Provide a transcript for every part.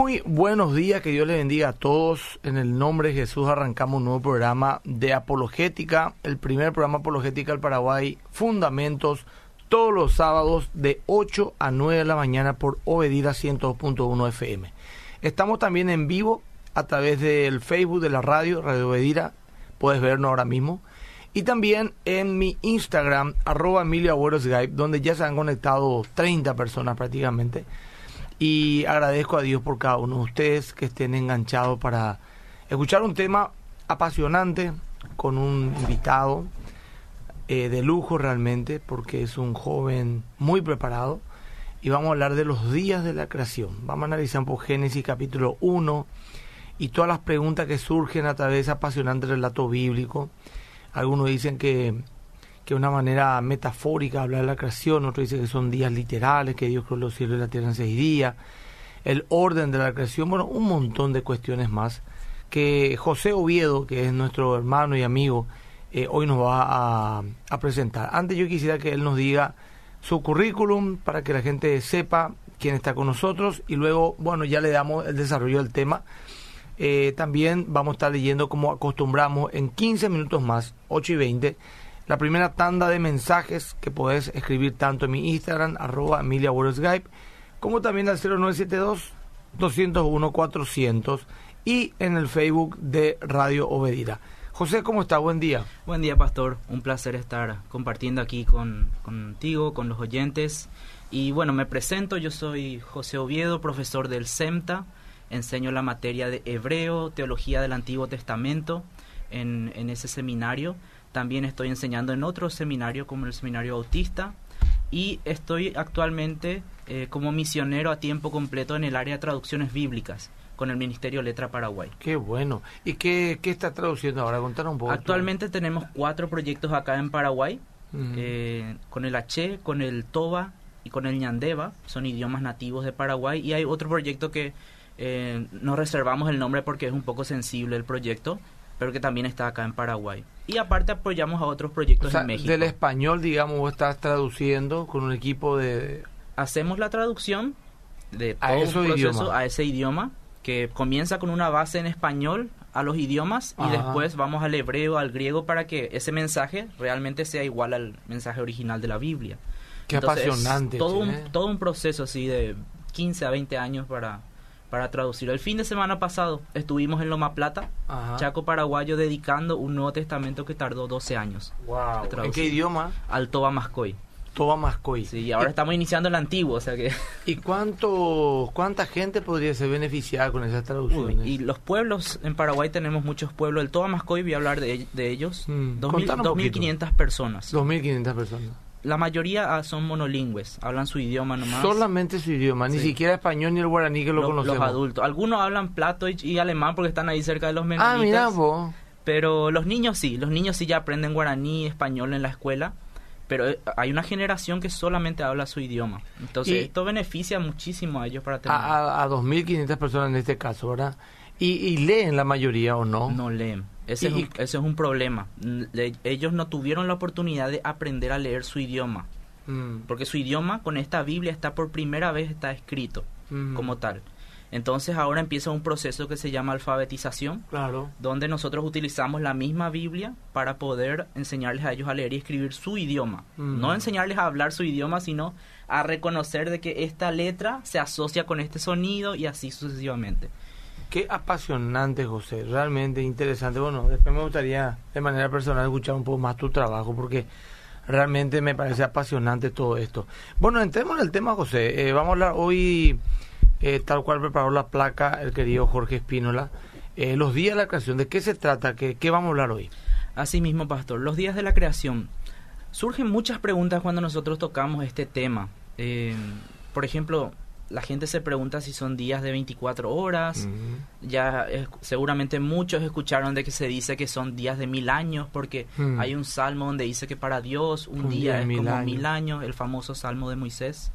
Muy buenos días, que Dios les bendiga a todos. En el nombre de Jesús arrancamos un nuevo programa de apologética, el primer programa apologética del Paraguay, Fundamentos, todos los sábados de 8 a 9 de la mañana por Obedira 102.1 FM. Estamos también en vivo a través del Facebook de la radio, Radio Obedira, puedes vernos ahora mismo. Y también en mi Instagram, arroba Emilio Skype, donde ya se han conectado 30 personas prácticamente y agradezco a Dios por cada uno de ustedes que estén enganchados para escuchar un tema apasionante con un invitado eh, de lujo realmente porque es un joven muy preparado y vamos a hablar de los días de la creación. Vamos a analizar por Génesis capítulo 1 y todas las preguntas que surgen a través de ese apasionante relato bíblico. Algunos dicen que que una manera metafórica hablar de la creación, otro dice que son días literales, que Dios creó los cielos y la tierra en seis días, el orden de la creación, bueno, un montón de cuestiones más que José Oviedo, que es nuestro hermano y amigo, eh, hoy nos va a, presentar. Antes yo quisiera que él nos diga su currículum para que la gente sepa quién está con nosotros y luego, bueno, ya le damos el desarrollo del tema. Eh, también vamos a estar leyendo como acostumbramos en 15 minutos más, 8 y 20, la primera tanda de mensajes que podés escribir tanto en mi Instagram, arroba Emilia Skype, como también al 0972 201 400 y en el Facebook de Radio Obedira. José, ¿cómo está? Buen día. Buen día, Pastor. Un placer estar compartiendo aquí con, contigo, con los oyentes. Y bueno, me presento, yo soy José Oviedo, profesor del SEMTA, enseño la materia de Hebreo, Teología del Antiguo Testamento en, en ese seminario. También estoy enseñando en otro seminario como el Seminario Autista y estoy actualmente eh, como misionero a tiempo completo en el área de traducciones bíblicas con el Ministerio Letra Paraguay. Qué bueno. ¿Y qué, qué está traduciendo ahora? Contanos un poco. Actualmente tenemos cuatro proyectos acá en Paraguay, eh, con el H, con el Toba y con el Ñandeva, son idiomas nativos de Paraguay, y hay otro proyecto que eh, no reservamos el nombre porque es un poco sensible el proyecto, pero que también está acá en Paraguay. Y aparte apoyamos a otros proyectos en México. Del español, digamos, vos estás traduciendo con un equipo de... Hacemos la traducción de todo a, proceso, a ese idioma que comienza con una base en español a los idiomas y después vamos al hebreo, al griego para que ese mensaje realmente sea igual al mensaje original de la Biblia. Qué apasionante. todo, un, todo un proceso así de 15 a 20 años para para traducirlo. El fin de semana pasado estuvimos en Loma Plata, Chaco Paraguayo, dedicando un Nuevo Testamento que tardó 12 años. Wow. ¿En qué idioma? Al Toba Mascoy. Toba Mascoy. Sí, y ahora estamos iniciando el antiguo, o sea que... ¿Y cuánto, cuánta gente podría ser beneficiada con esas traducciones? y los pueblos, en Paraguay tenemos muchos pueblos. El Toba Mascoy, voy a hablar de, ellos, 2.500 mm, personas. 2.500 personas la mayoría ah, son monolingües, hablan su idioma nomás. Solamente su idioma, ni siquiera español ni el guaraní que lo, conocemos. Los adultos. Algunos hablan plato y, alemán porque están ahí cerca de los menonitas. Ah, mira vos. Pero los niños sí, los niños sí ya aprenden guaraní, español en la escuela. Pero eh, hay una generación que solamente habla su idioma. Entonces esto beneficia muchísimo a ellos para tener... A, a, 2.500 personas en este caso, ¿verdad? ¿Y, ¿Y leen la mayoría o no? No leen. Ese, es un, ese es un problema. ellos no tuvieron la oportunidad de aprender a leer su idioma. Mm. Porque su idioma con esta Biblia está por primera vez está escrito mm. como tal. Entonces ahora empieza un proceso que se llama alfabetización, claro. donde nosotros utilizamos la misma Biblia para poder enseñarles a ellos a leer y escribir su idioma. Mm. No enseñarles a hablar su idioma, sino a reconocer de que esta letra se asocia con este sonido y así sucesivamente. Qué apasionante, José, realmente interesante. Bueno, después me gustaría de manera personal escuchar un poco más tu trabajo porque realmente me parece apasionante todo esto. Bueno, entremos en el tema, José. Eh, vamos a hablar hoy, eh, tal cual preparó la placa el querido Jorge Espínola, eh, los días de la creación. ¿De qué se trata? ¿Qué, ¿Qué vamos a hablar hoy? Así mismo, Pastor, los días de la creación. Surgen muchas preguntas cuando nosotros tocamos este tema. por ejemplo, la gente se pregunta si son días de 24 horas. Ya seguramente muchos escucharon de que se dice que son días de mil años, porque mm. hay un salmo donde dice que para Dios un, día, es como mil años, el famoso salmo de Moisés.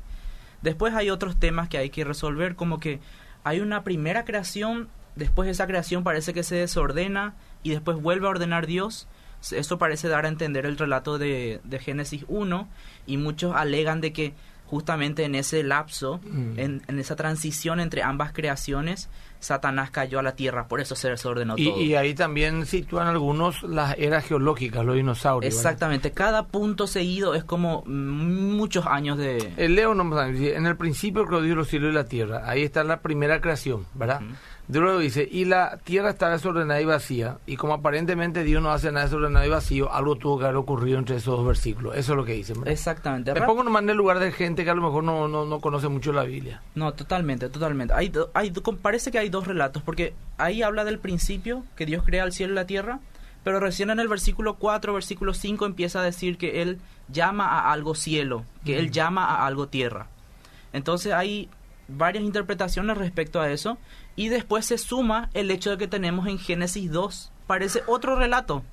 Después hay otros temas que hay que resolver, como que hay una primera creación, después esa creación parece que se desordena y después vuelve a ordenar Dios. Esto parece dar a entender el relato de, de Génesis 1 y muchos alegan de que justamente en ese lapso, Mm. en, en esa transición entre ambas creaciones, Satanás cayó a la tierra, por eso se desordenó Y, todo. y ahí también sitúan algunos las eras geológicas, los dinosaurios. Exactamente, cada punto seguido es como mm, muchos años de... El Leo no en el principio creó Dios los cielos y la tierra. Ahí está la primera creación, ¿verdad? Dios luego dice, y la tierra está desordenada y vacía. Y como aparentemente Dios no hace nada desordenado y vacío, algo tuvo que haber ocurrido entre esos dos versículos. Eso es lo que dicen, ¿verdad? Exactamente. Me pongo nomás en el lugar de gente que a lo mejor no, no, no conoce mucho la Biblia. No, totalmente, totalmente. Hay, hay, parece que hay dos relatos, porque ahí habla del principio, que Dios crea el cielo y la tierra, pero recién en el versículo 4, versículo 5 empieza a decir que Él llama a algo cielo, que Él Mm. llama a algo tierra. Entonces hay varias interpretaciones respecto a eso, y después se suma el hecho de que tenemos en Génesis 2, parece otro relato.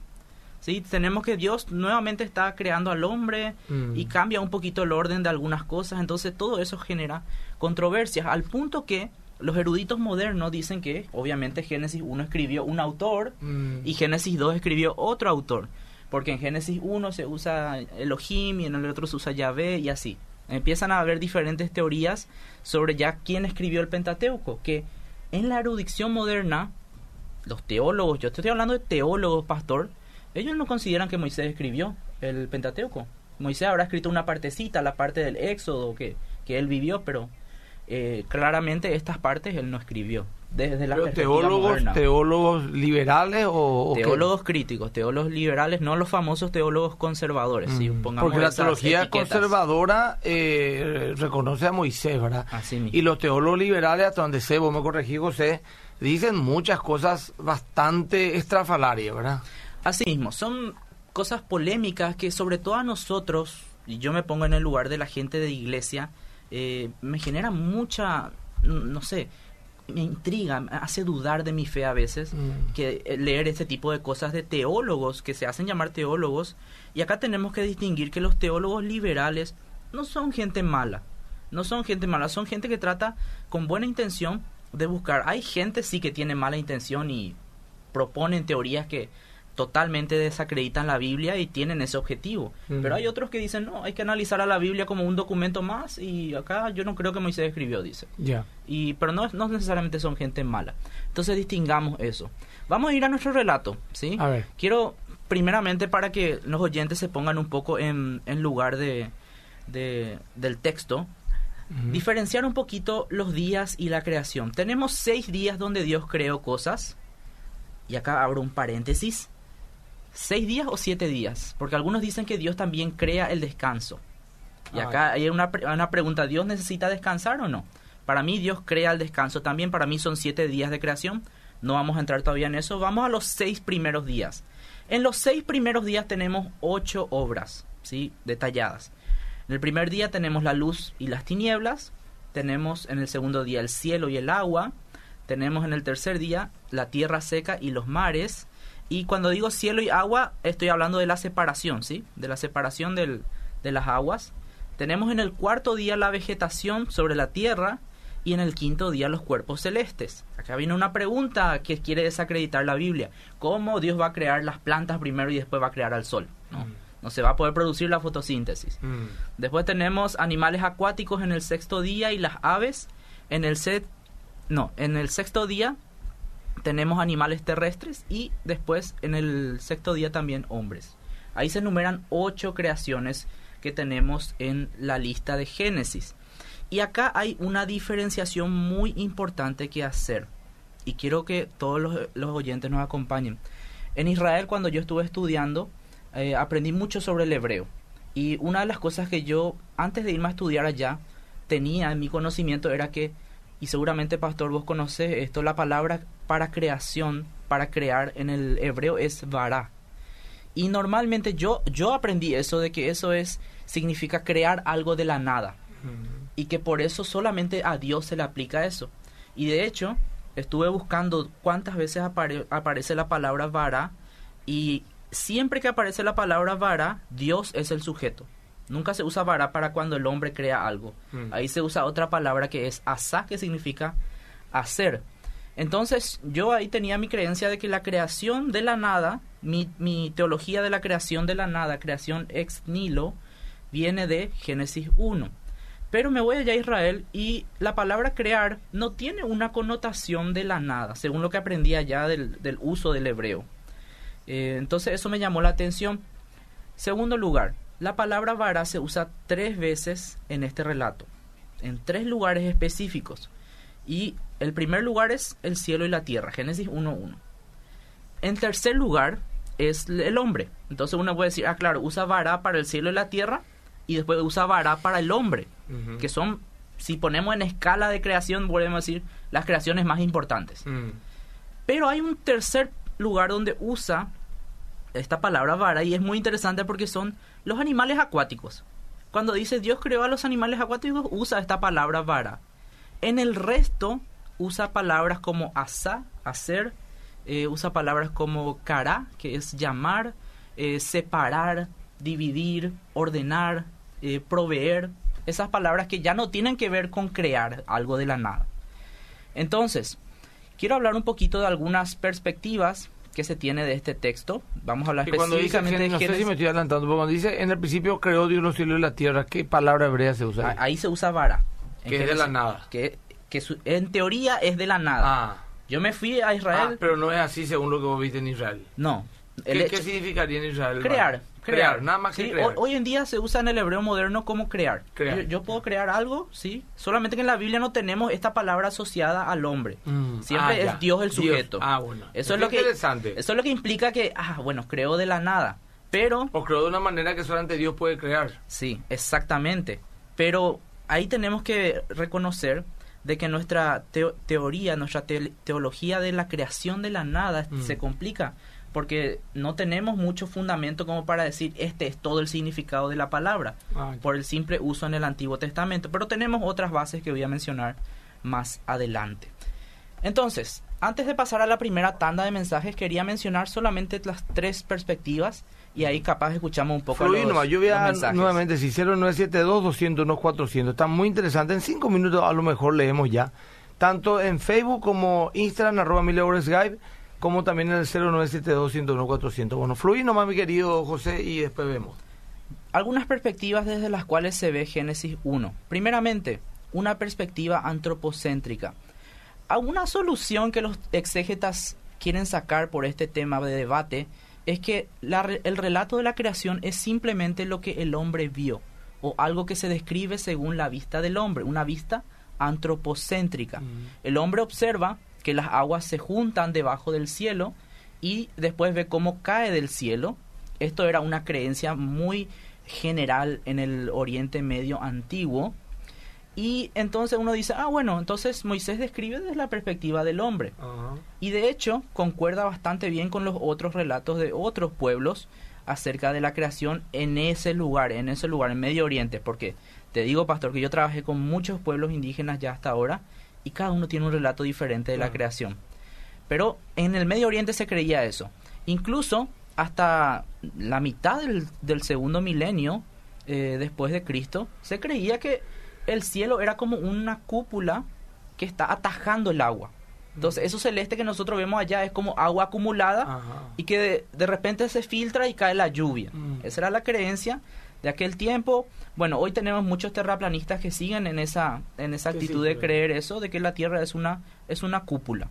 ¿sí? Tenemos que Dios nuevamente está creando al hombre, Mm. y cambia un poquito el orden de algunas cosas, entonces todo eso genera controversias, al punto que los eruditos modernos dicen que obviamente Génesis 1 escribió un autor Mm. y Génesis 2 escribió otro autor, porque en Génesis 1 se usa Elohim y en el otro se usa Yahvé y así. Empiezan a haber diferentes teorías sobre ya quién escribió el Pentateuco, que en la erudición moderna, los teólogos, yo estoy hablando de teólogos, pastor, ellos no consideran que Moisés escribió el Pentateuco. Moisés habrá escrito una partecita, la parte del Éxodo que, que él vivió, pero eh, claramente estas partes él no escribió. Desde la Pero teólogos, moderna. teólogos liberales o? Teólogos críticos, teólogos liberales, no los famosos teólogos conservadores. si Mm. pongamos Porque la teología etiquetas. conservadora eh, reconoce a Moisés, ¿verdad? Así mismo. Y los teólogos liberales, hasta donde sé, vos me corregí, José, dicen muchas cosas bastante estrafalarias, ¿verdad? Así mismo, son cosas polémicas que sobre todo a nosotros, y yo me pongo en el lugar de la gente de iglesia, eh, me genera mucha, no sé, me intriga, me hace dudar de mi fe a veces, Mm. que eh, leer este tipo de cosas de teólogos, que se hacen llamar teólogos, y acá tenemos que distinguir que los teólogos liberales no son gente mala, no son gente mala, son gente que trata con buena intención de buscar. Hay gente sí que tiene mala intención y proponen teorías que totalmente desacreditan la Biblia y tienen ese objetivo. Pero hay otros que dicen, no, hay que analizar a la Biblia como un documento más y acá yo no creo que Moisés escribió, dice. Ya. Y, pero no, no necesariamente son gente mala. Entonces distingamos eso. Vamos a ir a nuestro relato, ¿sí? A ver. Quiero, primeramente, para que los oyentes se pongan un poco en, en lugar de, de- del texto, diferenciar un poquito los días y la creación. Tenemos seis días donde Dios creó cosas. Y acá abro un paréntesis. ¿Seis días o siete días? Porque algunos dicen que Dios también crea el descanso. Y Ah. acá hay una, una pregunta, ¿Dios necesita descansar o no? Para mí Dios crea el descanso también, para mí son siete días de creación. No vamos a entrar todavía en eso, vamos a los seis primeros días. En los seis primeros días tenemos ocho obras, ¿sí? Detalladas. En el primer día tenemos la luz y las tinieblas, tenemos en el segundo día el cielo y el agua, tenemos en el tercer día la tierra seca y los mares, y cuando digo cielo y agua estoy hablando de la separación, ¿sí? De la separación del- de las aguas. Tenemos en el cuarto día la vegetación sobre la tierra y en el quinto día los cuerpos celestes. Acá viene una pregunta que quiere desacreditar la Biblia. ¿Cómo Dios va a crear las plantas primero y después va a crear al sol? No, Mm. no se va a poder producir la fotosíntesis. Mm. Después tenemos animales acuáticos en el sexto día y las aves en el set no, en el sexto día tenemos animales terrestres y después en el sexto día también hombres. Ahí se enumeran ocho creaciones que tenemos en la lista de Génesis. Y acá hay una diferenciación muy importante que hacer. Y quiero que todos los, oyentes nos acompañen. En Israel, cuando yo estuve estudiando, eh, aprendí mucho sobre el hebreo. Y una de las cosas que yo, antes de irme a estudiar allá, tenía en mi conocimiento era que, y seguramente Pastor vos conoces esto, la palabra para creación, para crear en el hebreo es vará. Y normalmente yo, yo aprendí eso de que eso es, significa crear algo de la nada. Y que por eso solamente a Dios se le aplica eso. Y de hecho, estuve buscando cuántas veces apare- aparece la palabra vara y siempre que aparece la palabra vara, Dios es el sujeto. Nunca se usa vara para cuando el hombre crea algo. Mm. Ahí se usa otra palabra que es asa, que significa hacer. Entonces yo ahí tenía mi creencia de que la creación de la nada, mi, mi teología de la creación de la nada, creación ex nihilo, viene de Génesis 1. Pero me voy allá a Israel y la palabra crear no tiene una connotación de la nada, según lo que aprendí allá del, uso del hebreo. Eh, entonces eso me llamó la atención. Segundo lugar, la palabra vara se usa tres veces en este relato, en tres lugares específicos. Y el primer lugar es el cielo y la tierra, Génesis 1.1. En tercer lugar es el hombre. Entonces uno puede decir, ah, claro, usa vara para el cielo y la tierra y después usa vara para el hombre, que son, si ponemos en escala de creación, podemos decir, las creaciones más importantes. Mm. Pero hay un tercer lugar donde usa esta palabra vara y es muy interesante porque son los animales acuáticos. Cuando dice Dios creó a los animales acuáticos, usa esta palabra vara. En el resto usa palabras como asa, hacer, eh, usa palabras como cara, que es llamar, eh, separar, dividir, ordenar, eh, proveer, esas palabras que ya no tienen que ver con crear algo de la nada. Entonces, quiero hablar un poquito de algunas perspectivas que se tiene de este texto. Vamos a hablar específicamente de No sé si me estoy adelantando, pero cuando dice en el principio creó Dios los cielos y la tierra, ¿qué palabra hebrea se usa? Ahí, se usa vara. Que es de la nada. Que, que en teoría es de la nada. Ah. Yo me fui a Israel. Ah, pero no es así según lo que vos viste en Israel. No. ¿Qué, significaría en Israel? Crear. Crear, nada más que crear. Hoy, en día se usa en el hebreo moderno como crear. Yo, puedo crear algo, sí. Solamente que en la Biblia no tenemos esta palabra asociada al hombre. Mm. Siempre ah, es Dios el sujeto. Ah, bueno. Eso es, lo interesante. que Eso es lo que implica que, ah, bueno, creo de la nada. Pero o creó de una manera que solamente Dios puede crear. Sí, exactamente. Pero ahí tenemos que reconocer de que nuestra teoría, nuestra teología de la creación de la nada mm. se complica porque no tenemos mucho fundamento como para decir este es todo el significado de la palabra ah, por el simple uso en el Antiguo Testamento, pero tenemos otras bases que voy a mencionar más adelante. Entonces, antes de pasar a la primera tanda de mensajes, quería mencionar solamente las tres perspectivas y ahí capaz escuchamos un poco Fluir, los, yo voy a nuevamente, si 0972 201 400 está muy interesante, en cinco minutos a lo mejor leemos ya, tanto en Facebook como Instagram, arroba Guide, como también en el 0972-101-400. Bueno, fluí nomás, mi querido José, y después vemos. Algunas perspectivas desde las cuales se ve Génesis 1. Primeramente, una perspectiva antropocéntrica. Una solución que los exégetas quieren sacar por este tema de debate es que el relato de la creación es simplemente lo que el hombre vio, o algo que se describe según la vista del hombre, una vista antropocéntrica. Mm. El hombre observa que las aguas se juntan debajo del cielo y después ve cómo cae del cielo. Esto era una creencia muy general en el Oriente Medio antiguo. Y entonces uno dice, ah, bueno, entonces Moisés describe desde la perspectiva del hombre. Y de hecho concuerda bastante bien con los otros relatos de otros pueblos acerca de la creación en ese lugar, en ese lugar, en Medio Oriente. Porque te digo, pastor, que yo trabajé con muchos pueblos indígenas ya hasta ahora y cada uno tiene un relato diferente de la creación. Pero en el Medio Oriente se creía eso. Incluso hasta la mitad del, segundo milenio eh, después de Cristo, se creía que el cielo era como una cúpula que está atajando el agua. Entonces, eso celeste que nosotros vemos allá es como agua acumulada y que de, repente se filtra y cae la lluvia. Mm. Esa era la creencia de aquel tiempo. Bueno, hoy tenemos muchos terraplanistas que siguen en esa, en esa actitud de creer eso, de que la Tierra es una, es una cúpula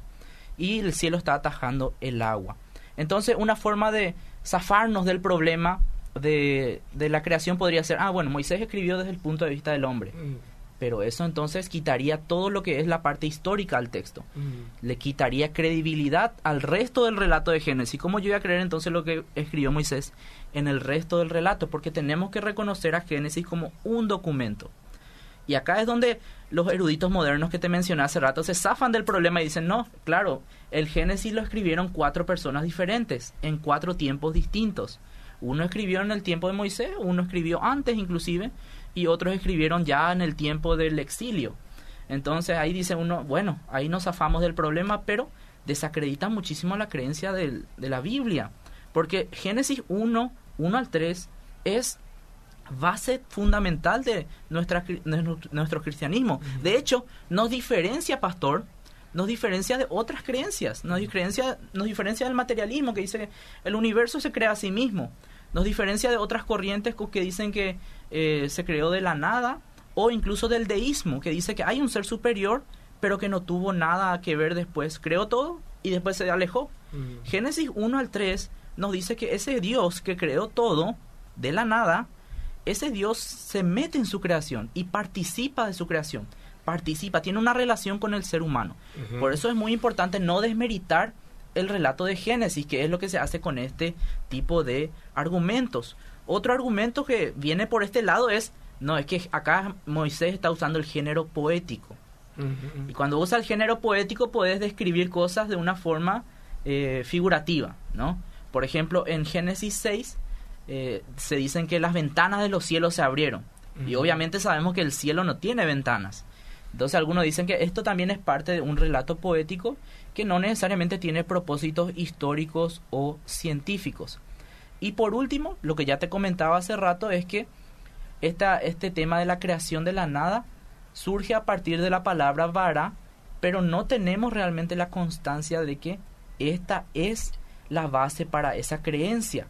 y el cielo está atajando el agua. Entonces, una forma de zafarnos del problema de, de la creación podría ser, ah, bueno, Moisés escribió desde el punto de vista del hombre. Mm pero eso entonces quitaría todo lo que es la parte histórica al texto. Mm. Le quitaría credibilidad al resto del relato de Génesis. ¿Cómo yo voy a creer entonces lo que escribió Moisés en el resto del relato? Porque tenemos que reconocer a Génesis como un documento. Y acá es donde los eruditos modernos que te mencioné hace rato se zafan del problema y dicen, no, claro, el Génesis lo escribieron cuatro personas diferentes, en cuatro tiempos distintos. Uno escribió en el tiempo de Moisés, uno escribió antes inclusive, y otros escribieron ya en el tiempo del exilio. Entonces ahí dice uno, bueno, ahí nos zafamos del problema, pero desacredita muchísimo la creencia de la Biblia. Porque Génesis 1, 1 al 3 es base fundamental de, nuestra, nuestro cristianismo. De hecho, nos diferencia, pastor, nos diferencia de otras creencias, nos diferencia, nos diferencia del materialismo que dice que el universo se crea a sí mismo, nos diferencia de otras corrientes que dicen que eh, se creó de la nada o incluso del deísmo, que dice que hay un ser superior, pero que no tuvo nada que ver después, creó todo y después se alejó. Génesis 1 al 3 nos dice que ese Dios que creó todo de la nada, ese Dios se mete en su creación y participa de su creación, participa, tiene una relación con el ser humano. Por eso es muy importante no desmeritar el relato de Génesis, que es lo que se hace con este tipo de argumentos. Otro argumento que viene por este lado es, no, es que acá Moisés está usando el género poético. Y cuando usa el género poético puedes describir cosas de una forma eh, figurativa, ¿no? Por ejemplo, en Génesis 6 eh, se dicen que las ventanas de los cielos se abrieron. Y obviamente sabemos que el cielo no tiene ventanas. Entonces algunos dicen que esto también es parte de un relato poético que no necesariamente tiene propósitos históricos o científicos. Y por último, lo que ya te comentaba hace rato es que esta, este tema de la creación de la nada surge a partir de la palabra vara, pero no tenemos realmente la constancia de que esta es la base para esa creencia.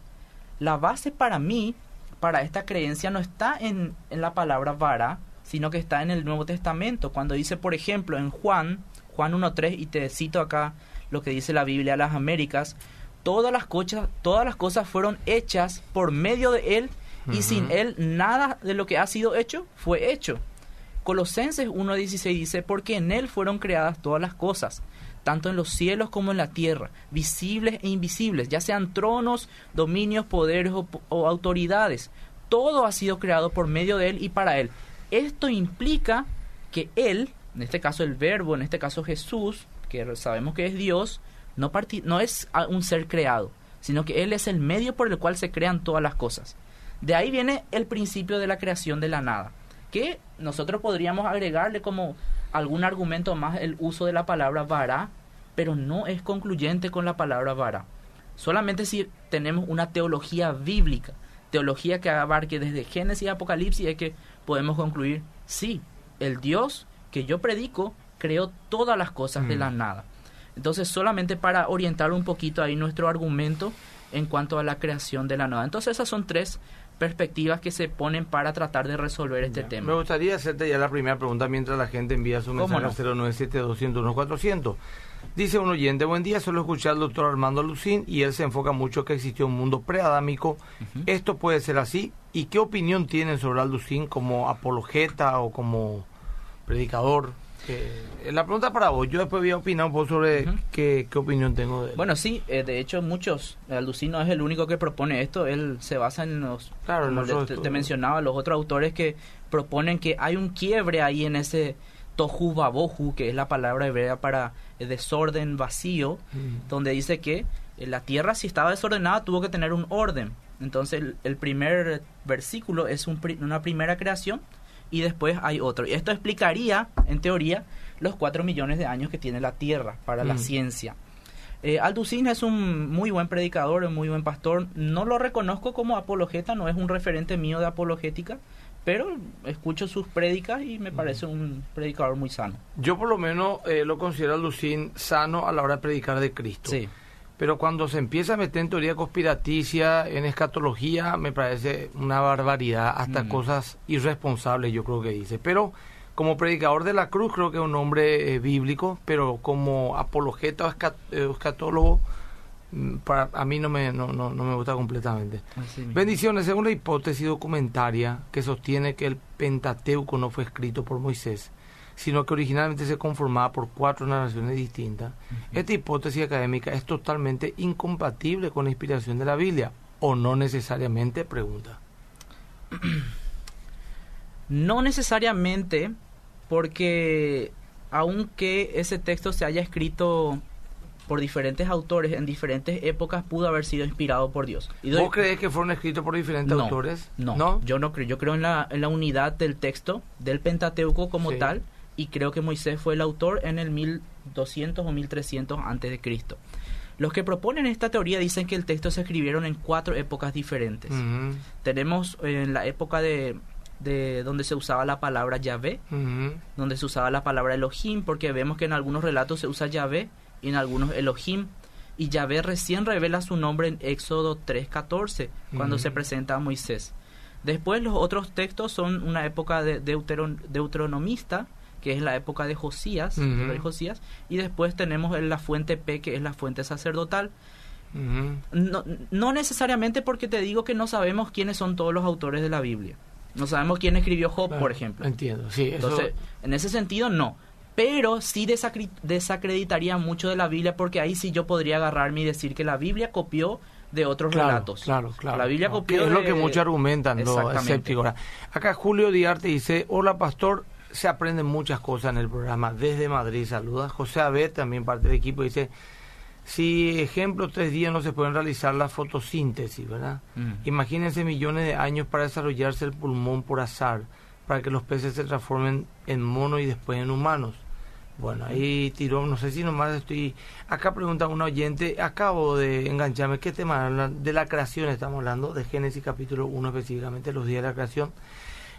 La base para mí, para esta creencia, no está en, en la palabra vara, sino que está en el Nuevo Testamento, cuando dice, por ejemplo, en Juan, Juan 1.3, y te cito acá lo que dice la Biblia a las Américas, todas las, cosas, todas las cosas fueron hechas por medio de Él, y sin Él nada de lo que ha sido hecho fue hecho. Colosenses 1.16 dice, porque en Él fueron creadas todas las cosas, tanto en los cielos como en la tierra, visibles e invisibles, ya sean tronos, dominios, poderes o, o autoridades. Todo ha sido creado por medio de Él y para Él. Esto implica que Él, en este caso el verbo, en este caso Jesús, que sabemos que es Dios, no, no es un ser creado, sino que Él es el medio por el cual se crean todas las cosas. De ahí viene el principio de la creación de la nada, que nosotros podríamos agregarle como algún argumento más el uso de la palabra vara, pero no es concluyente con la palabra vara. Solamente si tenemos una teología bíblica, teología que abarque desde Génesis y Apocalipsis, es que podemos concluir, sí, el Dios que yo predico creó todas las cosas de la mm. nada. Entonces, solamente para orientar un poquito ahí nuestro argumento en cuanto a la creación de la nada. Entonces, esas son tres perspectivas que se ponen para tratar de resolver este tema. Me gustaría hacerte ya la primera pregunta mientras la gente envía su mensaje no? 097 400 Dice un oyente, buen día, solo escuché al doctor Armando Lucín y él se enfoca mucho que existió un mundo preadámico. ¿Esto puede ser así? ¿Y qué opinión tienen sobre Lucín como apologeta o como predicador? Eh, la pregunta para vos, yo después voy a opinar un poco sobre qué, opinión tengo de él. Bueno, sí, eh, de hecho muchos, Alducin no es el único que propone esto, él se basa en los, claro, te, mencionaba, los otros autores que proponen que hay un quiebre ahí en ese tohu babohu, que es la palabra hebrea para desorden vacío, mm. donde dice que eh, la tierra si estaba desordenada tuvo que tener un orden. Entonces el, primer versículo es una primera creación y después hay otro. Y esto explicaría, en teoría, los cuatro millones de años que tiene la Tierra para la mm. ciencia. Eh, Alducin es un muy buen predicador, un muy buen pastor. No lo reconozco como apologeta, no es un referente mío de apologética, pero escucho sus prédicas y me mm. parece un predicador muy sano. Yo por lo menos eh, lo considero Alducin sano a la hora de predicar de Cristo. Sí. Pero cuando se empieza a meter en teoría conspiraticia, en escatología, me parece una barbaridad, hasta mm. cosas irresponsables yo creo que dice. Pero como predicador de la cruz creo que es un hombre eh, bíblico, pero como apologeta o eh, escatólogo, mm, para, a mí no me, no, no, me gusta completamente. Bendiciones. Según la hipótesis documentaria que sostiene que el Pentateuco no fue escrito por Moisés, sino que originalmente se conformaba por cuatro narraciones distintas. Esta hipótesis académica es totalmente incompatible con la inspiración de la Biblia, o no necesariamente, pregunta. No necesariamente, porque aunque ese texto se haya escrito por diferentes autores en diferentes épocas pudo haber sido inspirado por Dios. ¿Vos crees que fueron escritos por diferentes autores? No, yo no creo. Yo creo en la, en la unidad del texto, del Pentateuco como tal, y creo que Moisés fue el autor en el 1200 o 1300 antes de Cristo. Los que proponen esta teoría dicen que el texto se escribieron en cuatro épocas diferentes. Tenemos en la época de, de, donde se usaba la palabra Yahvé, donde se usaba la palabra Elohim, porque vemos que en algunos relatos se usa Yahvé y en algunos Elohim. Y Yahvé recién revela su nombre en Éxodo 3.14, cuando se presenta a Moisés. Después los otros textos son una época de deuteron, deuteronomista, que es la época de Josías, rey Josías, y después tenemos la fuente P, que es la fuente sacerdotal. No, no necesariamente porque te digo que no sabemos quiénes son todos los autores de la Biblia. No sabemos quién escribió Job, Claro, por ejemplo. Entiendo, sí. Eso, Entonces, en ese sentido, no. Pero sí desacreditaría mucho de la Biblia porque ahí sí yo podría agarrarme y decir que la Biblia copió de otros claro, relatos. Claro, claro. La Biblia copió que es lo de- que muchos argumentan, los escépticos. Acá Julio Diarte dice, hola pastor, se aprenden muchas cosas en el programa. Desde Madrid, saluda. José Abed, también parte del equipo, dice, si ejemplo tres días no se pueden realizar la fotosíntesis, ¿verdad? Mm. Imagínense millones de años para desarrollarse el pulmón por azar, para que los peces se transformen en monos y después en humanos. Bueno, ahí tiró, no sé si nomás estoy... Acá pregunta un oyente, acabo de engancharme, ¿qué tema? De la creación estamos hablando, de Génesis capítulo 1 específicamente, los días de la creación.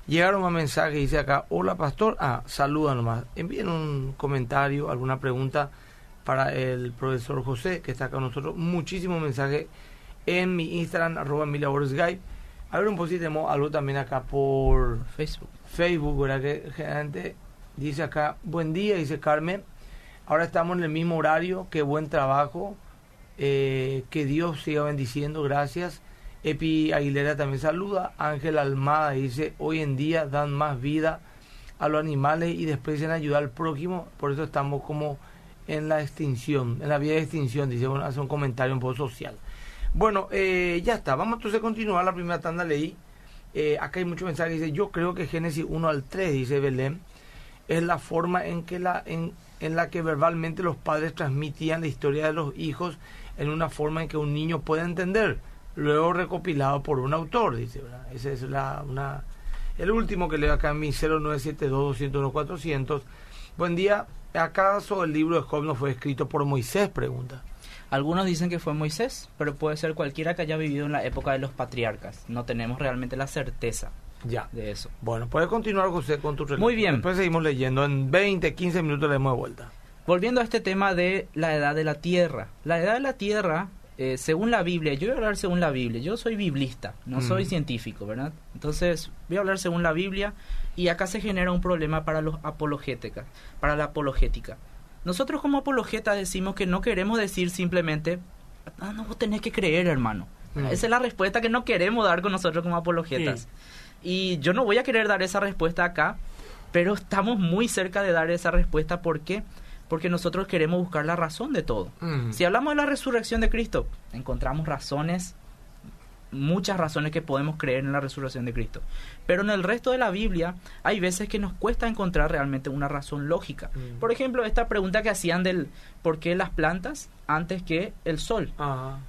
Llegaron más mensajes, dice acá, hola pastor, ah, saluda nomás, envíen un comentario, alguna pregunta para el profesor José, que está acá con nosotros, muchísimos mensajes en mi Instagram, arroba mi labor Skype. A ver un poquito, tenemos algo también acá por Facebook. Facebook, ¿verdad? Que gente dice acá, buen día, dice Carmen. Ahora estamos en el mismo horario, qué buen trabajo. eh, que Dios siga bendiciendo, gracias. Epi Aguilera también saluda. Ángel Almada dice, hoy en día dan más vida a los animales y desprecian ayudar al prójimo, por eso estamos como en la extinción, en la vía de extinción, dice, bueno, hace un comentario un poco social. Bueno, eh, ya está, vamos entonces a continuar la primera tanda, leí. Eh, acá hay muchos mensajes, dice, yo creo que Génesis 1 al 3, dice Belén, es la forma en que la en, en la que verbalmente los padres transmitían la historia de los hijos en una forma en que un niño puede entender, luego recopilado por un autor, dice, ¿verdad? Esa es la una el último que leo acá en mi 0972-201-400. Buen día, ¿acaso el libro de Job no fue escrito por Moisés? Pregunta. Algunos dicen que fue Moisés, pero puede ser cualquiera que haya vivido en la época de los patriarcas. No tenemos realmente la certeza Ya. de eso. Bueno, puedes continuar, José, con tu relato. Muy bien. Después seguimos leyendo. En 20, 15 minutos le damos de vuelta. Volviendo a este tema de la edad de la Tierra. La edad de la Tierra, eh, según la Biblia, yo voy a hablar según la Biblia. Yo soy biblista, no Mm. soy científico, ¿verdad? Entonces, voy a hablar según la Biblia y acá se genera un problema para los apologéticas, para la apologética. Nosotros como apologeta decimos que no queremos decir simplemente, ah, no, vos tenés que creer, hermano. Mm. Esa es la respuesta que no queremos dar con nosotros como apologetas. Y yo no voy a querer dar esa respuesta acá, pero estamos muy cerca de dar esa respuesta. ¿Por qué? Porque nosotros queremos buscar la razón de todo. Mm. Si hablamos de la resurrección de Cristo, encontramos razones, muchas razones que podemos creer en la resurrección de Cristo. Pero en el resto de la Biblia hay veces que nos cuesta encontrar realmente una razón lógica. Mm. Por ejemplo, esta pregunta que hacían del por qué las plantas antes que el sol.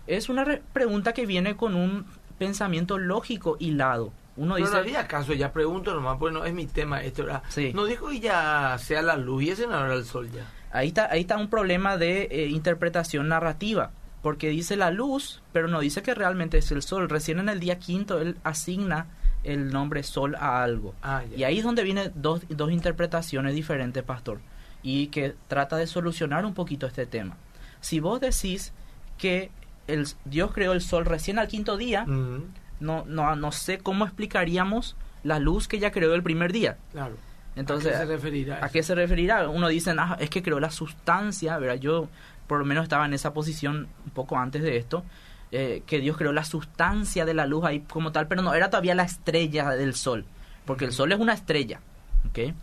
Es una re- pregunta que viene con un pensamiento lógico hilado. Uno dice, no haría caso, ya pregunto nomás, pues no es mi tema esto. No dijo que ya sea la luz y ese no era el sol ya. Ahí está, ahí está un problema de eh, interpretación narrativa, porque dice la luz, pero no dice que realmente es el sol. Recién en el día quinto él asigna el nombre sol a algo. Ah. Y ahí es donde vienen dos, dos interpretaciones diferentes, pastor, y que trata de solucionar un poquito este tema. Si vos decís que el, Dios creó el sol recién al quinto día, no, no, no sé cómo explicaríamos la luz que ya creó el primer día. claro. Entonces, ¿A qué se referirá? ¿A qué se referirá? Uno dice, ah, es que creó la sustancia, ¿verdad? Yo por lo menos estaba en esa posición un poco antes de esto, eh, que Dios creó la sustancia de la luz ahí como tal, pero no era todavía la estrella del sol, porque el sol es una estrella, ¿ok?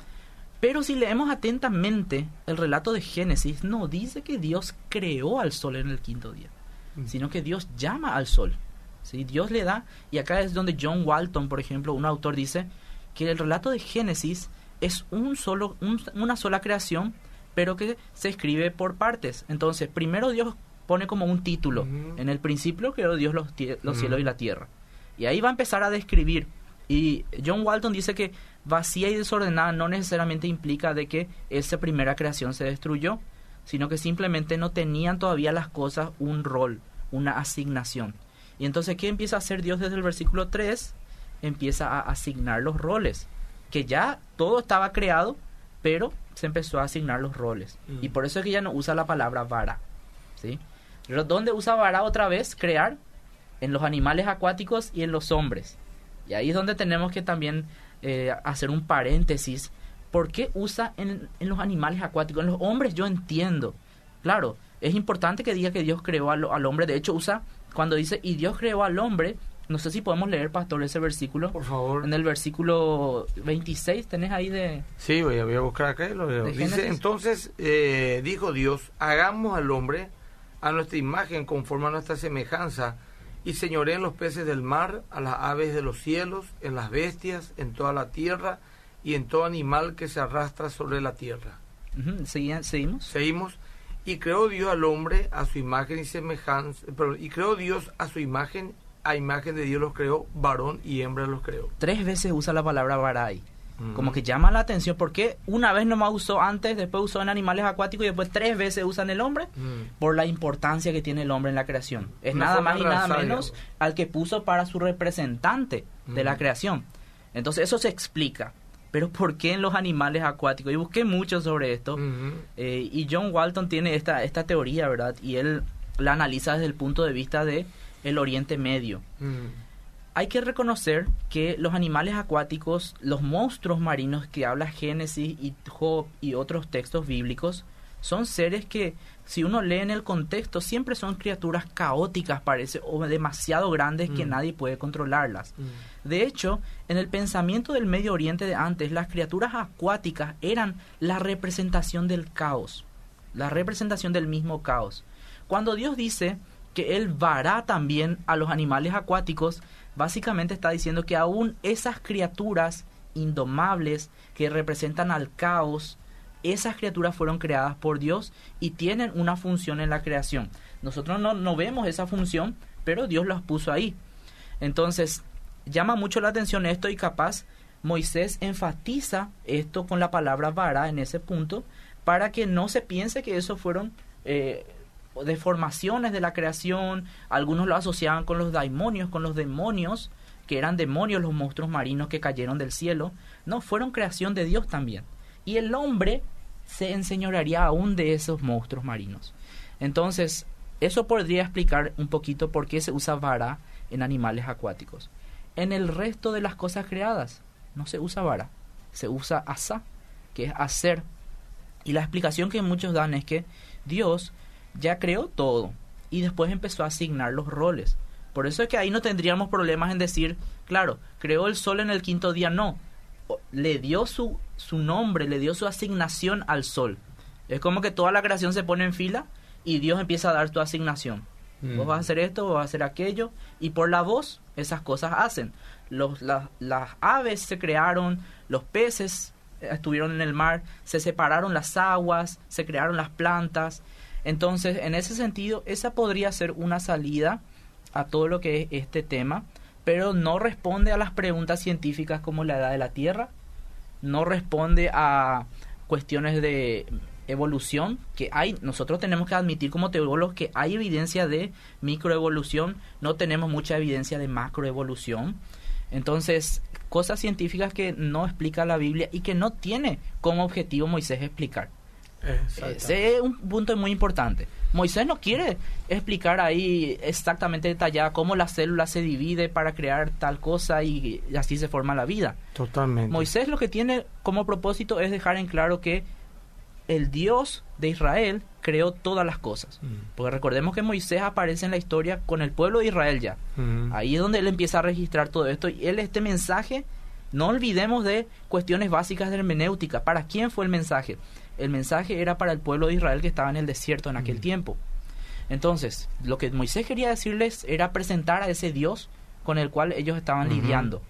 Pero si leemos atentamente el relato de Génesis, no dice que Dios creó al sol en el quinto día, Mm. sino que Dios llama al sol. ¿sí? Dios le da, y acá es donde John Walton, por ejemplo, un autor dice que el relato de Génesis es un solo, un- una sola creación, pero que se escribe por partes. Entonces, primero Dios pone como un título. En el principio creó Dios los, cielos y la tierra. Y ahí va a empezar a describir. Y John Walton dice que vacía y desordenada no necesariamente implica de que esa primera creación se destruyó, sino que simplemente no tenían todavía las cosas un rol, una asignación. Y entonces, ¿qué empieza a hacer Dios desde el versículo 3? Empieza a asignar los roles, que ya todo estaba creado, pero se empezó a asignar los roles. Mm. Y por eso es que ya no usa la palabra vara. ¿sí? ¿Dónde usa vara otra vez? Crear en los animales acuáticos y en los hombres. Y ahí es donde tenemos que también eh, hacer un paréntesis. ¿Por qué usa en, en, los animales acuáticos? En los hombres yo entiendo. Claro, es importante que diga que Dios creó al, al hombre. De hecho, usa cuando dice, y Dios creó al hombre, no sé si podemos leer, pastor, ese versículo. Por favor. En el versículo 26, ¿tenés ahí de...? Sí, voy a, voy a buscar acá y lo veo. Dice, entonces, eh, dijo Dios, hagamos al hombre a nuestra imagen, conforme a nuestra semejanza, y señoré en los peces del mar, a las aves de los cielos, en las bestias, en toda la tierra, y en todo animal que se arrastra sobre la tierra. ¿Seguimos? Seguimos. Y creó Dios al hombre a su imagen y semejanza, perdón, y creó Dios a su imagen, a imagen de Dios los creó, varón y hembra los creó. Tres veces usa la palabra varay. Uh -huh. Como que llama la atención, porque una vez nomás usó antes, después usó en animales acuáticos y después tres veces usa en el hombre, uh -huh. por la importancia que tiene el hombre en la creación. Es nada más y nada menos al que puso para su representante uh -huh. de la creación. Entonces eso se explica pero ¿por qué en los animales acuáticos? Y busqué mucho sobre esto. Eh, y John Walton tiene esta, esta teoría, ¿verdad? Y él la analiza desde el punto de vista de el Oriente Medio. -huh. Hay que reconocer que los animales acuáticos, los monstruos marinos que habla Génesis y Job y otros textos bíblicos, son seres que, si uno lee en el contexto, siempre son criaturas caóticas, parece, o demasiado grandes mm. que nadie puede controlarlas. Mm. De hecho, en el pensamiento del Medio Oriente de antes, las criaturas acuáticas eran la representación del caos, la representación del mismo caos. Cuando Dios dice que Él vará también a los animales acuáticos, básicamente está diciendo que aún esas criaturas indomables que representan al caos, esas criaturas fueron creadas por Dios y tienen una función en la creación. Nosotros no, no vemos esa función, pero Dios las puso ahí. Entonces, llama mucho la atención esto y capaz Moisés enfatiza esto con la palabra vara en ese punto para que no se piense que eso fueron eh, deformaciones de la creación. Algunos lo asociaban con los daimonios, con los demonios, que eran demonios los monstruos marinos que cayeron del cielo. No, fueron creación de Dios también y el hombre se enseñorearía aún de esos monstruos marinos. Entonces, eso podría explicar un poquito por qué se usa vara en animales acuáticos. En el resto de las cosas creadas no se usa vara, se usa asa, que es hacer. Y la explicación que muchos dan es que Dios ya creó todo y después empezó a asignar los roles. Por eso es que ahí no tendríamos problemas en decir, claro, creó el sol en el quinto día, no, le dio su, su nombre, le dio su asignación al sol. Es como que toda la creación se pone en fila y Dios empieza a dar tu asignación. Mm. Vos vas a hacer esto, vos vas a hacer aquello, y por la voz esas cosas hacen. Los, la, las aves se crearon, los peces estuvieron en el mar, se separaron las aguas, se crearon las plantas. Entonces, en ese sentido, esa podría ser una salida a todo lo que es este tema pero no responde a las preguntas científicas como la edad de la Tierra, no responde a cuestiones de evolución que hay, nosotros tenemos que admitir como teólogos que hay evidencia de microevolución, no tenemos mucha evidencia de macroevolución. Entonces, cosas científicas que no explica la Biblia y que no tiene como objetivo Moisés explicar. Ese es un punto muy importante. Moisés no quiere explicar ahí exactamente detallada cómo la célula se divide para crear tal cosa y así se forma la vida. Totalmente. Moisés lo que tiene como propósito es dejar en claro que el Dios de Israel creó todas las cosas. Mm. Porque recordemos que Moisés aparece en la historia con el pueblo de Israel ya. Mm. Ahí es donde él empieza a registrar todo esto y él este mensaje no olvidemos de cuestiones básicas de hermenéutica. ¿Para quién fue el mensaje? El mensaje era para el pueblo de Israel que estaba en el desierto en aquel mm. tiempo. Entonces, lo que Moisés quería decirles era presentar a ese Dios con el cual ellos estaban uh -huh. lidiando.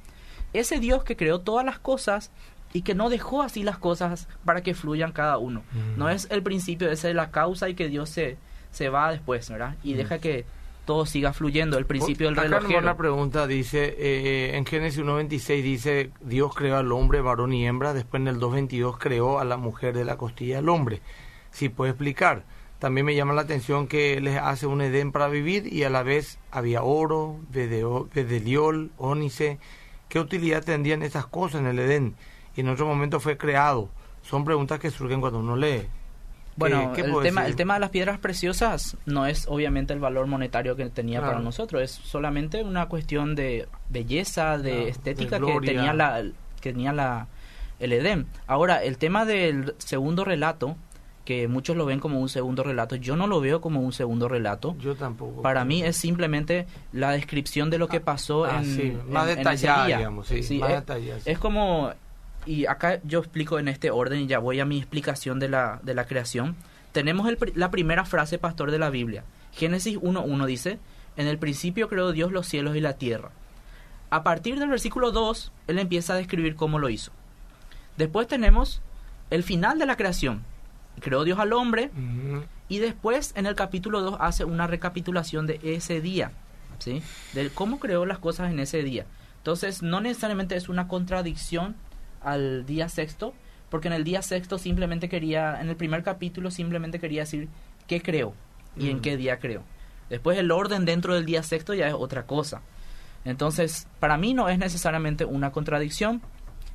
Ese Dios que creó todas las cosas y que no dejó así las cosas para que fluyan cada uno. Uh -huh. No es el principio de la causa y que Dios se, se va después, ¿verdad? Y uh -huh. deja que todo siga fluyendo, el principio del relojero. Acá la pregunta dice, eh, en Génesis 1.26 dice, Dios creó al hombre, varón y hembra, después en el 2.22 creó a la mujer de la costilla del hombre. Si puede explicar. También me llama la atención que les hace un Edén para vivir y a la vez había oro, bedeliol, ónice. ¿Qué utilidad tendrían esas cosas en el Edén? Y en otro momento fue creado. Son preguntas que surgen cuando uno lee. Bueno, el, tema, el tema de las piedras preciosas no es obviamente el valor monetario que tenía para nosotros, es solamente una cuestión de belleza, de estética que tenía la que tenía la el Edén. Ahora, el tema del segundo relato, que muchos lo ven como un segundo relato, yo no lo veo como un segundo relato. Yo tampoco. Para mí es simplemente la descripción de lo que ah, pasó ah, en, más detallada, digamos, sí, es, como y acá yo explico en este orden y ya voy a mi explicación de la, de la creación. Tenemos el, la primera frase pastor de la Biblia. Génesis 1.1 dice, en el principio creó Dios los cielos y la tierra. A partir del versículo 2, él empieza a describir cómo lo hizo. Después tenemos el final de la creación. Creó Dios al hombre y después en el capítulo 2 hace una recapitulación de ese día, ¿sí? De cómo creó las cosas en ese día. Entonces, no necesariamente es una contradicción al día sexto, porque en el día sexto simplemente quería, en el primer capítulo simplemente quería decir qué creo y en qué día creo. Después el orden dentro del día sexto ya es otra cosa. Entonces, para mí no es necesariamente una contradicción,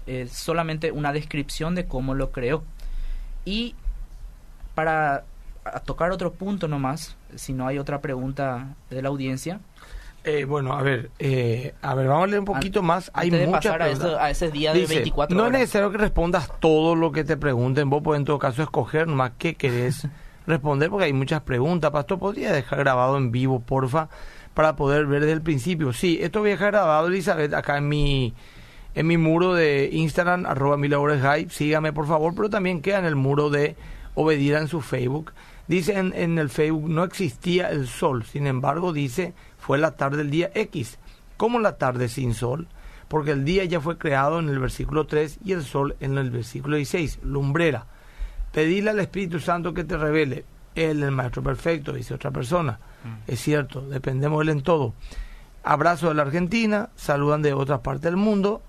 es solamente una descripción de cómo lo creo. Y para tocar otro punto nomás, si no hay otra pregunta de la audiencia, eh, bueno, a ver, eh, a ver, vamos a leer un poquito más. Hay de pasar a, ese día de 24 No es necesario que respondas todo lo que te pregunten. Vos puedes en todo caso escoger nomás qué querés responder porque hay muchas preguntas. Pastor, ¿podría dejar grabado en vivo, porfa? Para poder ver desde el principio. Sí, esto voy a dejar grabado, Elizabeth, acá en mi en mi muro de Instagram, arroba hype. Sígame, por favor, pero también queda en el muro de Obedira en su Facebook. Dice en, en el Facebook, no existía el sol. Sin embargo, dice fue la tarde del día X. como la tarde sin sol? Porque el día ya fue creado en el versículo 3 y el sol en el versículo 16, lumbrera. Pedile al Espíritu Santo que te revele. Él, el Maestro Perfecto, dice otra persona. Mm. Es cierto, dependemos de él en todo. Abrazo de la Argentina, saludan de otras partes del mundo.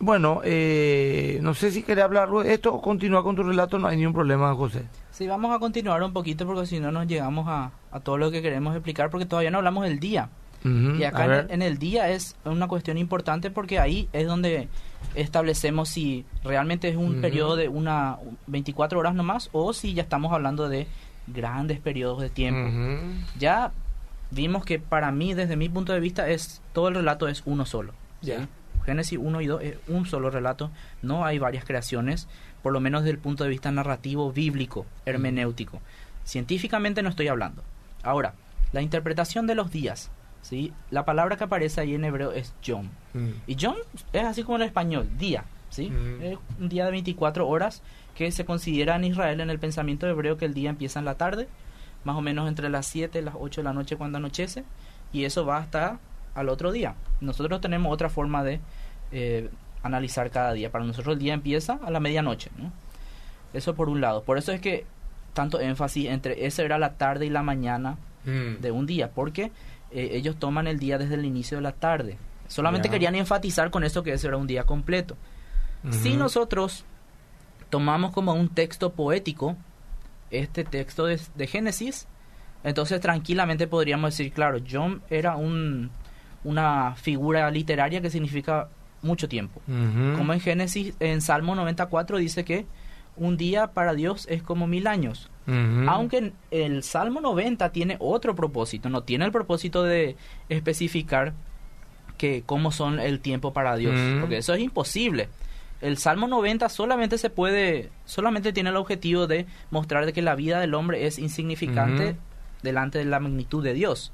Bueno, eh, no sé si quería hablar esto o continúa con tu relato, no hay ningún problema, José. Sí, vamos a continuar un poquito porque si no nos llegamos a, a todo lo que queremos explicar porque todavía no hablamos del día. y acá en el, día es una cuestión importante porque ahí es donde establecemos si realmente es un periodo de una 24 horas nomás o si ya estamos hablando de grandes periodos de tiempo. Ya vimos que para mí, desde mi punto de vista, es todo el relato es uno solo. Génesis 1 y 2 es un solo relato, no hay varias creaciones por lo menos desde el punto de vista narrativo, bíblico, hermenéutico. Científicamente no estoy hablando. Ahora, la interpretación de los días. ¿sí? La palabra que aparece ahí en hebreo es Yom. Y Yom es así como en español, día. ¿sí? Es un día de 24 horas que se considera en Israel en el pensamiento hebreo que el día empieza en la tarde, más o menos entre las 7 y las 8 de la noche cuando anochece, y eso va hasta al otro día. Nosotros tenemos otra forma de eh, analizar cada día. Para nosotros el día empieza a la medianoche. ¿no? Eso por un lado. Por eso es que tanto énfasis entre esa era la tarde y la mañana mm. de un día, porque eh, ellos toman el día desde el inicio de la tarde. Solamente querían enfatizar con esto que ese era un día completo. Si nosotros tomamos como un texto poético este texto de, de, Génesis, entonces tranquilamente podríamos decir, claro, John era un, una figura literaria que significa mucho tiempo. Como en Génesis, en Salmo 94 dice que un día para Dios es como mil años. Aunque el Salmo 90 tiene otro propósito, no tiene el propósito de especificar que cómo son el tiempo para Dios, porque eso es imposible. El Salmo 90 solamente se puede, solamente tiene el objetivo de mostrar de que la vida del hombre es insignificante delante de la magnitud de Dios.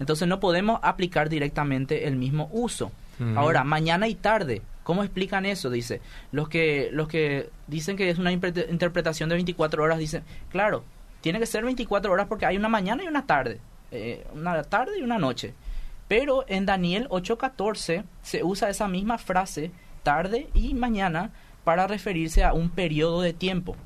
Entonces no podemos aplicar directamente el mismo uso. Ahora, mañana y tarde, ¿cómo explican eso? Dice, los que, los que dicen que es una interpretación de 24 horas, dicen, claro, tiene que ser 24 horas porque hay una mañana y una tarde, eh, una tarde y una noche. Pero en Daniel 8:14 se usa esa misma frase, tarde y mañana, para referirse a un periodo de tiempo.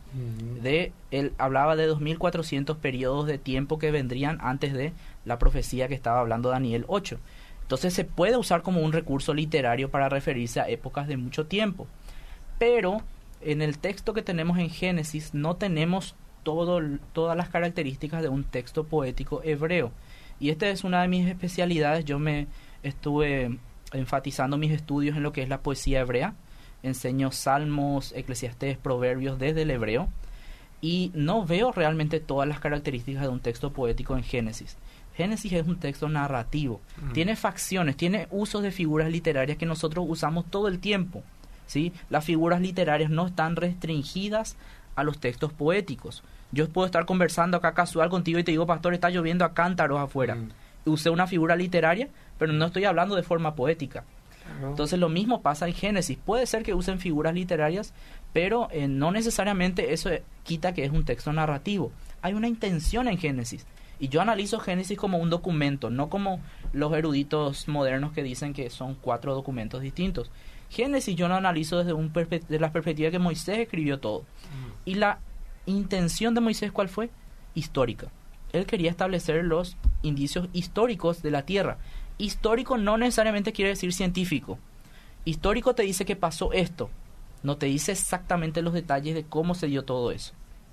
de, él hablaba de 2.400 periodos de tiempo que vendrían antes de la profecía que estaba hablando Daniel 8. Entonces se puede usar como un recurso literario para referirse a épocas de mucho tiempo. Pero en el texto que tenemos en Génesis no tenemos todo, todas las características de un texto poético hebreo. Y esta es una de mis especialidades. Yo me estuve enfatizando mis estudios en lo que es la poesía hebrea. Enseño salmos, eclesiastés, proverbios desde el hebreo. y no veo realmente todas las características de un texto poético en Génesis. Génesis es un texto narrativo, Mm. tiene facciones, tiene usos de figuras literarias que nosotros usamos todo el tiempo. ¿sí? Las figuras literarias no están restringidas a los textos poéticos. Yo puedo estar conversando acá casual contigo y te digo, pastor, está lloviendo a cántaros afuera. Mm. Usé una figura literaria, pero no estoy hablando de forma poética. Entonces lo mismo pasa en Génesis. Puede ser que usen figuras literarias, pero eh, no necesariamente eso eh, quita que es un texto narrativo. Hay una intención en Génesis. Y yo analizo Génesis como un documento, no como los eruditos modernos que dicen que son cuatro documentos distintos. Génesis yo lo analizo desde un perspe- de la perspectiva que Moisés escribió todo. Y la intención de Moisés, ¿cuál fue? Histórica. Él quería establecer los indicios históricos de la tierra. Histórico no necesariamente quiere decir científico. Histórico te dice que pasó esto, no te dice exactamente los detalles de cómo se dio todo eso.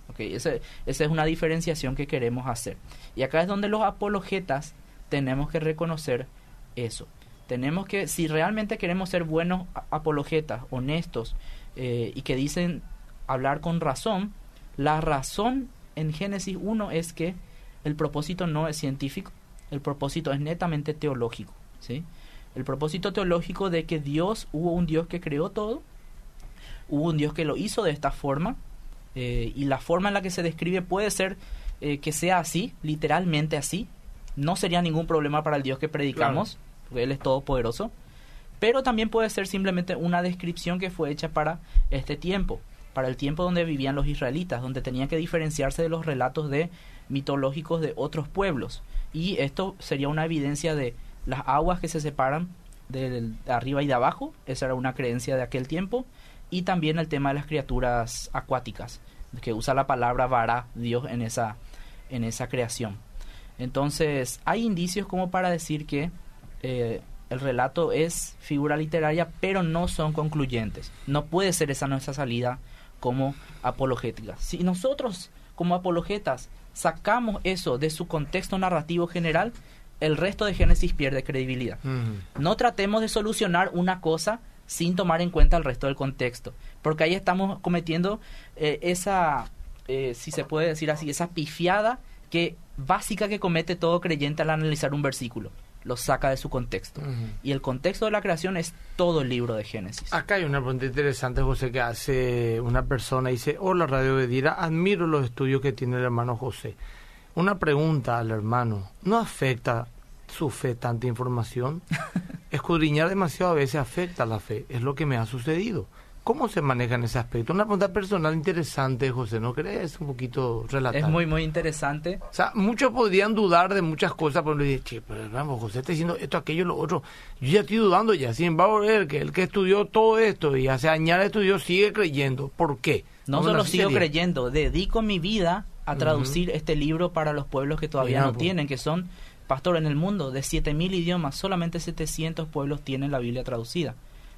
Ok, ese- esa es una diferenciación que queremos hacer. Y acá es donde los apologetas tenemos que reconocer eso. Tenemos que, si realmente queremos ser buenos apologetas, honestos, eh, y que dicen hablar con razón, la razón en Génesis 1 es que el propósito no es científico, el propósito es netamente teológico. ¿sí? El propósito teológico de que Dios, hubo un Dios que creó todo, hubo un Dios que lo hizo de esta forma, eh, y la forma en la que se describe puede ser eh, que sea así, literalmente así, no sería ningún problema para el Dios que predicamos, porque Él es todopoderoso, pero también puede ser simplemente una descripción que fue hecha para este tiempo, para el tiempo donde vivían los israelitas, donde tenían que diferenciarse de los relatos de mitológicos de otros pueblos. Y esto sería una evidencia de las aguas que se separan del- de arriba y de abajo, esa era una creencia de aquel tiempo, y también el tema de las criaturas acuáticas, que usa la palabra vara Dios en esa, en esa creación. Entonces, hay indicios como para decir que eh, el relato es figura literaria, pero no son concluyentes. No puede ser esa nuestra salida como apologética. Si nosotros, como apologetas, sacamos eso de su contexto narrativo general, el resto de Génesis pierde credibilidad. No tratemos de solucionar una cosa sin tomar en cuenta el resto del contexto, porque ahí estamos cometiendo eh, esa, eh, si se puede decir así, esa pifiada que básica que comete todo creyente al analizar un versículo, lo saca de su contexto. Y el contexto de la creación es todo el libro de Génesis. Acá hay una pregunta interesante, José, que hace una persona. Dice, hola Radio Bedira, admiro los estudios que tiene el hermano José. Una pregunta al hermano, ¿no afecta su fe tanta información? Escudriñar demasiado a veces afecta la fe, es lo que me ha sucedido. ¿Cómo se maneja en ese aspecto? Una pregunta personal interesante, José, ¿no crees? Un poquito relatar. Es muy, muy interesante. O sea, muchos podrían dudar de muchas cosas, pero le dije, che, pero hermano, José está diciendo esto, aquello, lo otro. Yo ya estoy dudando ya. Sin embargo, él que, el que estudió todo esto y hace años estudió, sigue creyendo. ¿Por qué? No solo sigo creyendo, dedico mi vida a traducir este libro para los pueblos que todavía Mira, no po. tienen, que son, pastor, en el mundo de 7.000 idiomas, solamente 700 pueblos tienen la Biblia traducida.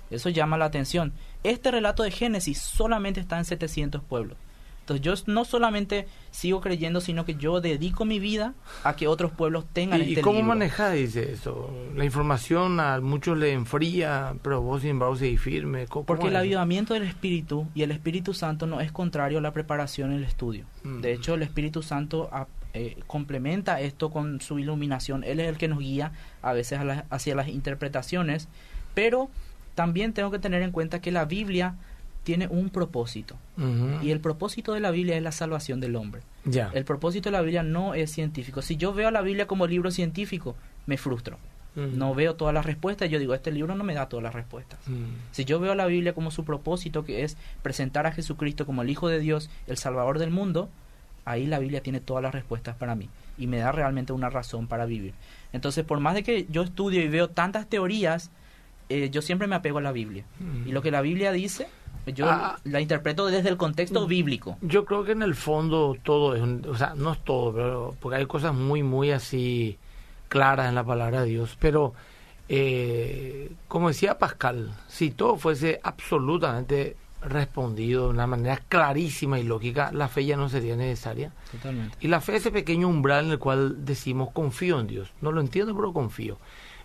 Eso llama la atención. Este relato de Génesis solamente está en 700 pueblos. Entonces yo no solamente sigo creyendo, sino que yo dedico mi vida a que otros pueblos tengan ¿Y, y este cómo libro. manejas, dice eso? La información a muchos le enfría, pero vos sin embargo seguís firme. ¿Cómo- Porque cómo el avivamiento del Espíritu y el Espíritu Santo no es contrario a la preparación y el estudio. Mm. De hecho, el Espíritu Santo ah, eh, complementa esto con su iluminación. Él es el que nos guía a veces a hacia las interpretaciones, pero también tengo que tener en cuenta que la Biblia tiene un propósito. Y el propósito de la Biblia es la salvación del hombre. Ya. El propósito de la Biblia no es científico. Si yo veo a la Biblia como libro científico, me frustro. No veo todas las respuestas. Yo digo, este libro no me da todas las respuestas. Si yo veo la Biblia como su propósito, que es presentar a Jesucristo como el Hijo de Dios, el Salvador del mundo, ahí la Biblia tiene todas las respuestas para mí y me da realmente una razón para vivir. Entonces, por más de que yo estudio y veo tantas teorías, eh, yo siempre me apego a la Biblia. Mm. Y lo que la Biblia dice, yo Ah. la interpreto desde el contexto Mm. bíblico. Yo creo que en el fondo todo es, un- o sea, no es todo, pero porque hay cosas muy, muy así claras en la palabra de Dios. Pero, eh, como decía Pascal, si todo fuese absolutamente respondido de una manera clarísima y lógica, la fe ya no sería necesaria. Totalmente. Y la fe es ese pequeño umbral en el cual decimos confío en Dios. No lo entiendo, pero confío.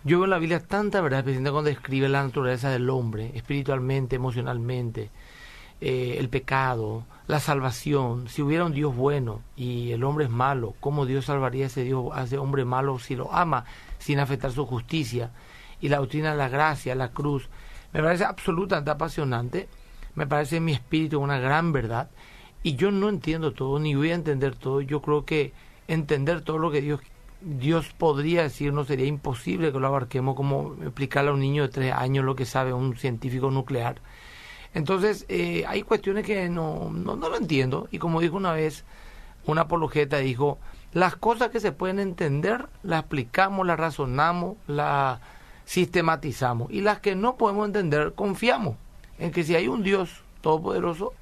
Yo veo en la Biblia tanta verdad, especialmente cuando describe la naturaleza del hombre, espiritualmente, emocionalmente, eh, el pecado, la salvación, si hubiera un Dios bueno y el hombre es malo, ¿cómo Dios salvaría a ese, Dios, a ese hombre malo si lo ama sin afectar su justicia? Y la doctrina de la gracia, la cruz, me parece absolutamente apasionante, me parece en mi espíritu una gran verdad y yo no entiendo todo, ni voy a entender todo, yo creo que entender todo lo que Dios Dios podría decir, no sería imposible que lo abarquemos como explicarle a un niño de tres años lo que sabe un científico nuclear. Entonces, eh, hay cuestiones que no, no, no lo entiendo. Y como dijo una vez una apologeta, dijo, las cosas que se pueden entender, las explicamos, las razonamos, las sistematizamos. Y las que no podemos entender, confiamos en que si hay un Dios todopoderoso,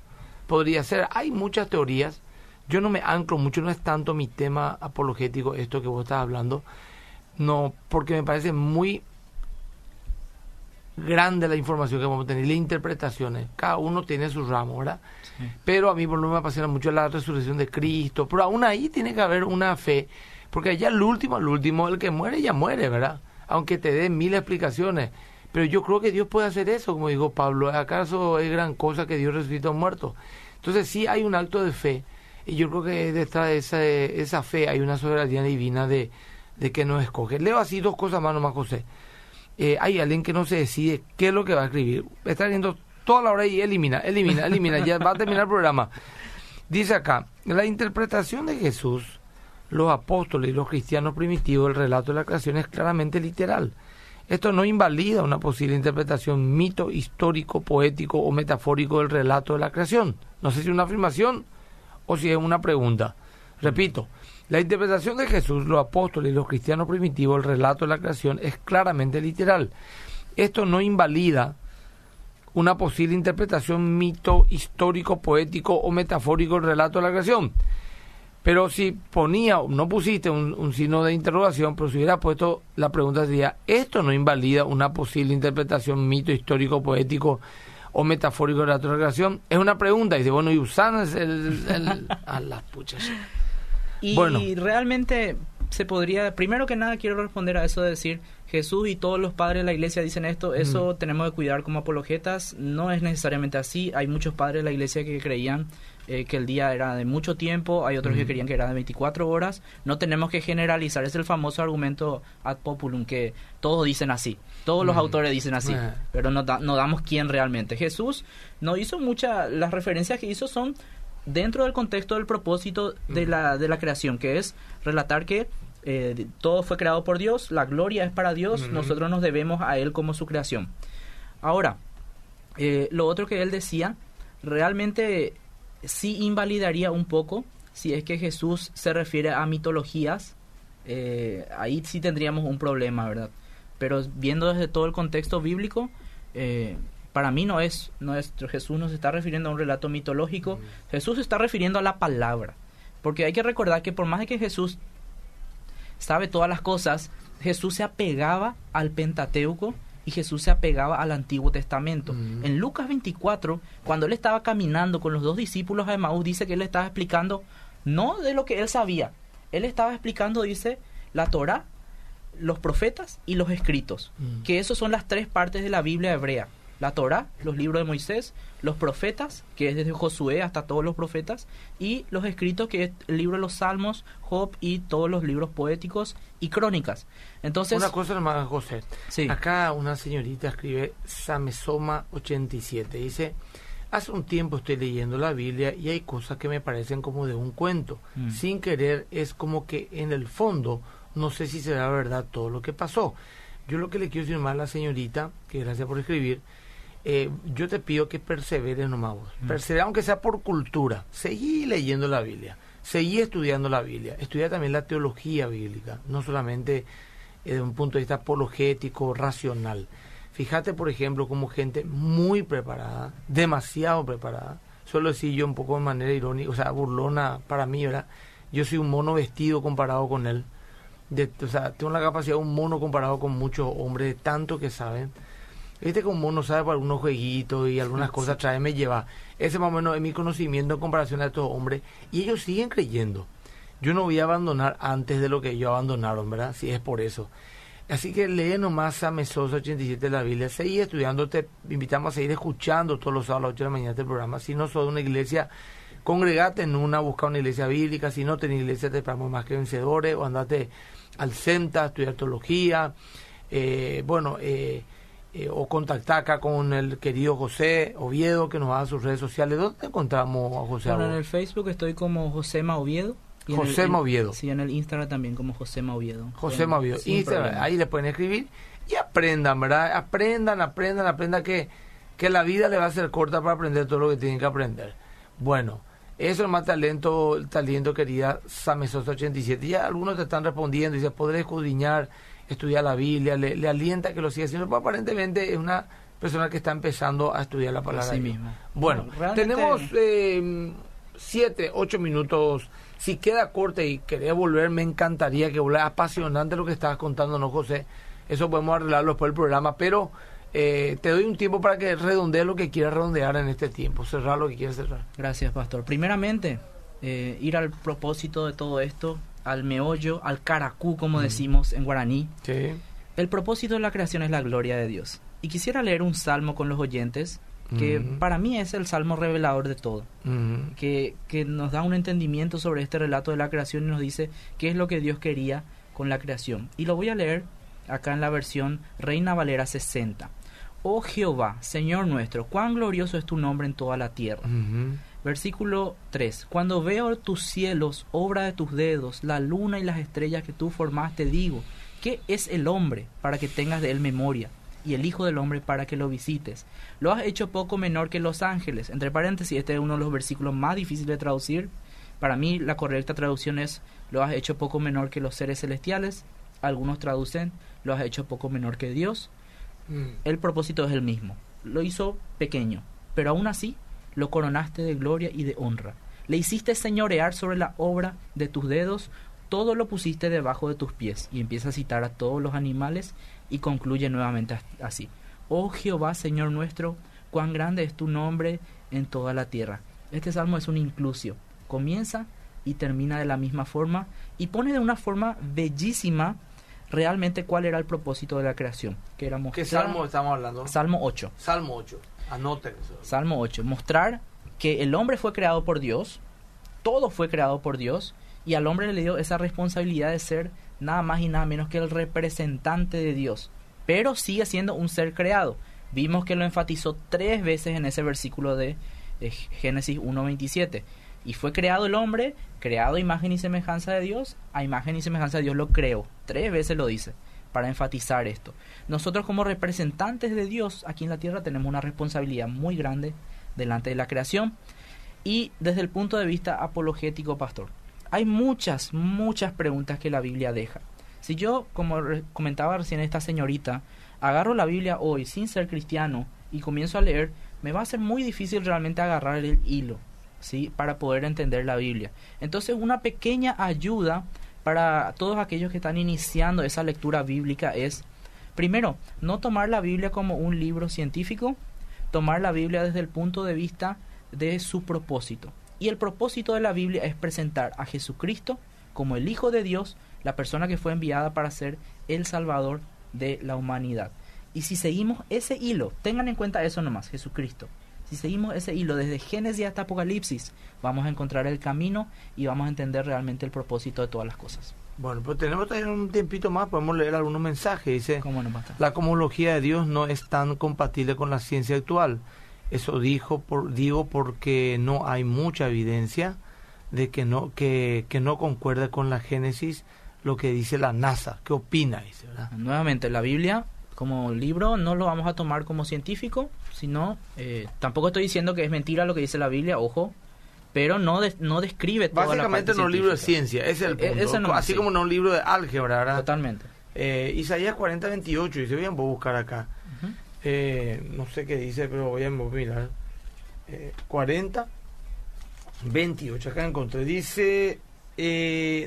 podría ser. Hay muchas teorías. Yo no me anclo mucho, no es tanto mi tema apologético, esto que vos estás hablando. No, porque me parece muy grande la información que vamos a tener, las interpretaciones. Cada uno tiene su ramo, ¿verdad? Pero a mí por lo menos me apasiona mucho la resurrección de Cristo. Pero aún ahí tiene que haber una fe. Porque ya el último, el último, el que muere, ya muere, ¿verdad? Aunque te dé mil explicaciones. Pero yo creo que Dios puede hacer eso, como dijo Pablo. ¿Acaso es gran cosa que Dios resucita a un muerto? Entonces sí hay un acto de fe. Y yo creo que detrás de esa, esa fe hay una soberanía divina de, de que nos escoge. Leo así dos cosas más nomás, José. Eh, hay alguien que no se decide qué es lo que va a escribir. Está viendo toda la hora y elimina, elimina, elimina. ya va a terminar el programa. Dice acá, la interpretación de Jesús, los apóstoles y los cristianos primitivos del relato de la creación es claramente literal. Esto no invalida una posible interpretación mito, histórico, poético o metafórico del relato de la creación. No sé si es una afirmación o si es una pregunta. Repito, la interpretación de Jesús, los apóstoles y los cristianos primitivos, el relato de la creación es claramente literal. Esto no invalida una posible interpretación mito, histórico, poético o metafórico del relato de la creación. Pero si ponía, no pusiste un, signo de interrogación, pero si hubiera puesto la pregunta sería, ¿esto no invalida una posible interpretación mito, histórico, poético o metafórico de la creación? Es una pregunta, y dice, bueno, y usan el, el, a las puchas. Y realmente se podría, primero que nada quiero responder a eso de decir, Jesús y todos los padres de la iglesia dicen esto, eso tenemos que cuidar como apologetas, no es necesariamente así, hay muchos padres de la iglesia que creían eh, que el día era de mucho tiempo, hay otros que creían que era de 24 horas, no tenemos que generalizar, es el famoso argumento ad populum que todos dicen así, todos los autores dicen así, pero no, no damos quién realmente. Jesús no hizo muchas, las referencias que hizo son dentro del contexto del propósito de la, de la creación, que es relatar que eh, todo fue creado por Dios, la gloria es para Dios, nosotros nos debemos a Él como su creación. Ahora, eh, lo otro que él decía, realmente sí invalidaría un poco si es que Jesús se refiere a mitologías, eh, ahí sí tendríamos un problema, ¿verdad? Pero viendo desde todo el contexto bíblico, para mí no es, no es Jesús no se está refiriendo a un relato mitológico, Jesús se está refiriendo a la palabra. Porque hay que recordar que por más de que Jesús sabe todas las cosas, Jesús se apegaba al Pentateuco y Jesús se apegaba al Antiguo Testamento. En Lucas 24, cuando él estaba caminando con los dos discípulos de Maús, dice que él estaba explicando no de lo que él sabía, él estaba explicando, dice, la Torah, los profetas y los escritos, que esos son las tres partes de la Biblia hebrea la Torah, los libros de Moisés, los profetas, que es desde Josué hasta todos los profetas, y los escritos, que es el libro de los Salmos, Job y todos los libros poéticos y crónicas. Entonces, una cosa más, José. Sí. Acá una señorita escribe Samesoma 87, dice, hace un tiempo estoy leyendo la Biblia y hay cosas que me parecen como de un cuento. Mm. Sin querer, es como que en el fondo no sé si será verdad todo lo que pasó. Yo lo que le quiero decir más a la señorita, que gracias por escribir, eh, yo te pido que perseveres nomás vos. Mm. aunque sea por cultura. Seguí leyendo la Biblia. Seguí estudiando la Biblia. Estudia también la teología bíblica, no solamente eh, desde un punto de vista apologético, racional. Fíjate, por ejemplo, como gente muy preparada, demasiado preparada, suelo decir yo un poco de manera irónica, o sea, burlona para mí, ¿verdad? Yo soy un mono vestido comparado con él. De, o sea, tengo la capacidad de un mono comparado con muchos hombres de tanto que saben Viste como uno sabe por algunos jueguitos y algunas cosas trae, me lleva. Ese más o menos es mi conocimiento en comparación a estos hombres. Y ellos siguen creyendo. Yo no voy a abandonar antes de lo que ellos abandonaron, ¿verdad? Si es por eso. Así que lee nomás a Mesosa 87 de la Biblia, seguí estudiando, te invitamos a seguir escuchando todos los sábados a las 8 de la mañana este programa. Si no sos de una iglesia, congregate en una, busca una iglesia bíblica, si no tenés iglesia te esperamos más que vencedores, o andate al CENTA a estudiar teología, eh, bueno, eh, eh, o contactar acá con el querido José Oviedo que nos va a sus redes sociales. ¿Dónde te encontramos a José? Bueno, en el Facebook estoy como José Oviedo. José Oviedo. Sí, en el Instagram también como José Oviedo. José Oviedo. ahí le pueden escribir y aprendan, ¿verdad? Aprendan, aprendan, aprendan que, que la vida le va a ser corta para aprender todo lo que tienen que aprender. Bueno, eso es más talento, talento querida Samesosa 87. Ya algunos te están respondiendo y dice, podré escudriñar estudiar la Biblia, le, alienta que lo siga haciendo, pero aparentemente es una persona que está empezando a estudiar la palabra. Sí mismo. Bueno, tenemos eh, siete, ocho minutos. Si queda corte y querés volver, me encantaría que volvieras. Apasionante lo que estabas contando, ¿no, José? Eso podemos arreglarlo después del programa, pero eh, te doy un tiempo para que redondees lo que quieras redondear en este tiempo, cerrar lo que quieras cerrar. Gracias, Pastor. Primeramente, eh, ir al propósito de todo esto, al meollo, al caracú, como decimos en guaraní. El propósito de la creación es la gloria de Dios. Y quisiera leer un salmo con los oyentes, que para mí es el salmo revelador de todo, que, que nos da un entendimiento sobre este relato de la creación y nos dice qué es lo que Dios quería con la creación. Y lo voy a leer acá en la versión Reina Valera 60. Oh Jehová, Señor nuestro, cuán glorioso es tu nombre en toda la tierra. Versículo 3. Cuando veo tus cielos, obra de tus dedos, la luna y las estrellas que tú formaste, digo, ¿qué es el hombre para que tengas de él memoria? Y el Hijo del Hombre para que lo visites. Lo has hecho poco menor que los ángeles. Entre paréntesis, este es uno de los versículos más difíciles de traducir. Para mí la correcta traducción es, lo has hecho poco menor que los seres celestiales. Algunos traducen, lo has hecho poco menor que Dios. Mm. El propósito es el mismo. Lo hizo pequeño, pero aún así lo coronaste de gloria y de honra. Le hiciste señorear sobre la obra de tus dedos, todo lo pusiste debajo de tus pies. Y empieza a citar a todos los animales y concluye nuevamente así. Oh Jehová, Señor nuestro, cuán grande es tu nombre en toda la tierra. Este salmo es un inclusio. Comienza y termina de la misma forma y pone de una forma bellísima realmente cuál era el propósito de la creación. Que era ¿Qué salmo estamos hablando? Salmo 8. Salmo 8. Anoten Salmo 8. Mostrar que el hombre fue creado por Dios, todo fue creado por Dios, y al hombre le dio esa responsabilidad de ser nada más y nada menos que el representante de Dios. Pero sigue siendo un ser creado. Vimos que lo enfatizó tres veces en ese versículo de, Génesis 1.27. Y fue creado el hombre, creado imagen y semejanza de Dios, a imagen y semejanza de Dios lo creó. Tres veces lo dice para enfatizar esto. Nosotros como representantes de Dios aquí en la tierra tenemos una responsabilidad muy grande delante de la creación y desde el punto de vista apologético, pastor. Hay muchas, muchas preguntas que la Biblia deja. Si yo, como comentaba recién esta señorita, agarro la Biblia hoy sin ser cristiano y comienzo a leer, me va a ser muy difícil realmente agarrar el hilo, ¿sí? Para poder entender la Biblia. Entonces, una pequeña ayuda para todos aquellos que están iniciando esa lectura bíblica es, primero, no tomar la Biblia como un libro científico, tomar la Biblia desde el punto de vista de su propósito. Y el propósito de la Biblia es presentar a Jesucristo como el Hijo de Dios, la persona que fue enviada para ser el Salvador de la humanidad. Y si seguimos ese hilo, tengan en cuenta eso nomás, Jesucristo. Si seguimos ese hilo desde Génesis hasta Apocalipsis, vamos a encontrar el camino y vamos a entender realmente el propósito de todas las cosas. Bueno, pues tenemos tener un tiempito más, podemos leer algunos mensajes. Dice, ¿Cómo no, la cosmología de Dios no es tan compatible con la ciencia actual. Eso dijo por, digo porque no hay mucha evidencia de que no que, que no concuerde con la Génesis lo que dice la NASA. ¿Qué opina? Dice, Nuevamente, la Biblia como libro no lo vamos a tomar como científico, sino eh, tampoco estoy diciendo que es mentira lo que dice la Biblia, ojo, pero no no describe toda Básicamente no es un libro de ciencia, ese es el e, punto. Así como no un libro de álgebra, ¿verdad? Totalmente. Eh, Isaías 40, 28, dice, voy a buscar acá. Eh, no sé qué dice, pero voy a mirar. 40, 28, acá encontré. Dice,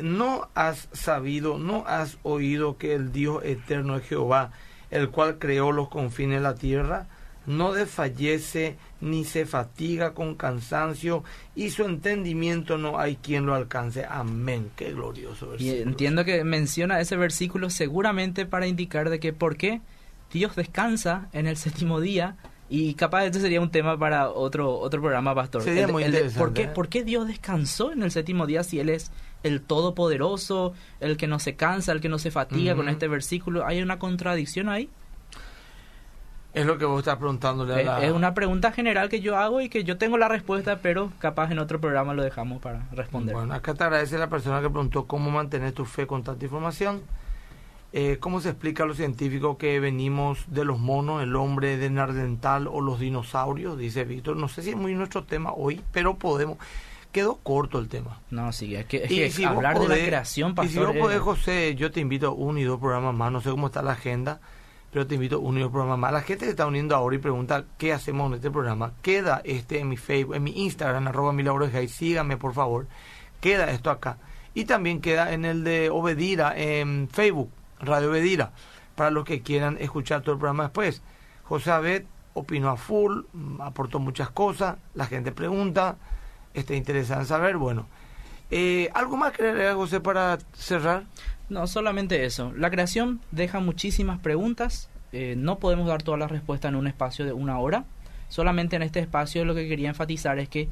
no has sabido, no has oído que el Dios eterno es Jehová, el cual creó los confines de la tierra, no desfallece ni se fatiga con cansancio y su entendimiento no hay quien lo alcance. Amén. Qué glorioso versículo. Y entiendo que menciona ese versículo seguramente para indicar de que por qué Dios descansa en el séptimo día y capaz este sería un tema para otro otro programa, pastor. Sería muy interesante. ¿por, qué, ¿eh? ¿Por qué Dios descansó en el séptimo día si Él es el todopoderoso, el que no se cansa, el que no se fatiga con este versículo? ¿Hay una contradicción ahí? Es lo que vos estás preguntándole a la... Es una pregunta general que yo hago y que yo tengo la respuesta, pero capaz en otro programa lo dejamos para responder. Bueno, acá te agradece la persona que preguntó cómo mantener tu fe con tanta información. Eh, ¿Cómo se explica a los científicos que venimos de los monos, el hombre de Nardental o los dinosaurios? Dice Víctor. No sé si es muy nuestro tema hoy, pero podemos. Quedó corto el tema. No, sí, es que, hablar de la creación, pastor, Y si vos podés, José, yo te invito a uno y dos programas más, no sé cómo está la agenda pero te invito a unir el programa más. La gente se está uniendo ahora y pregunta qué hacemos en este programa. Queda este en mi Facebook, en mi Instagram, arroba mi y síganme por favor. Queda esto acá. Y también queda en el de Obedira, en Facebook, Radio Obedira, para los que quieran escuchar todo el programa después. José Abed opinó a full, aportó muchas cosas, la gente pregunta, está interesada en saber, bueno. Eh, ¿Algo más que agregar, José, para cerrar? No, solamente eso. La creación deja muchísimas preguntas. Eh, no podemos dar todas las respuestas en un espacio de una hora. Solamente en este espacio lo que quería enfatizar es que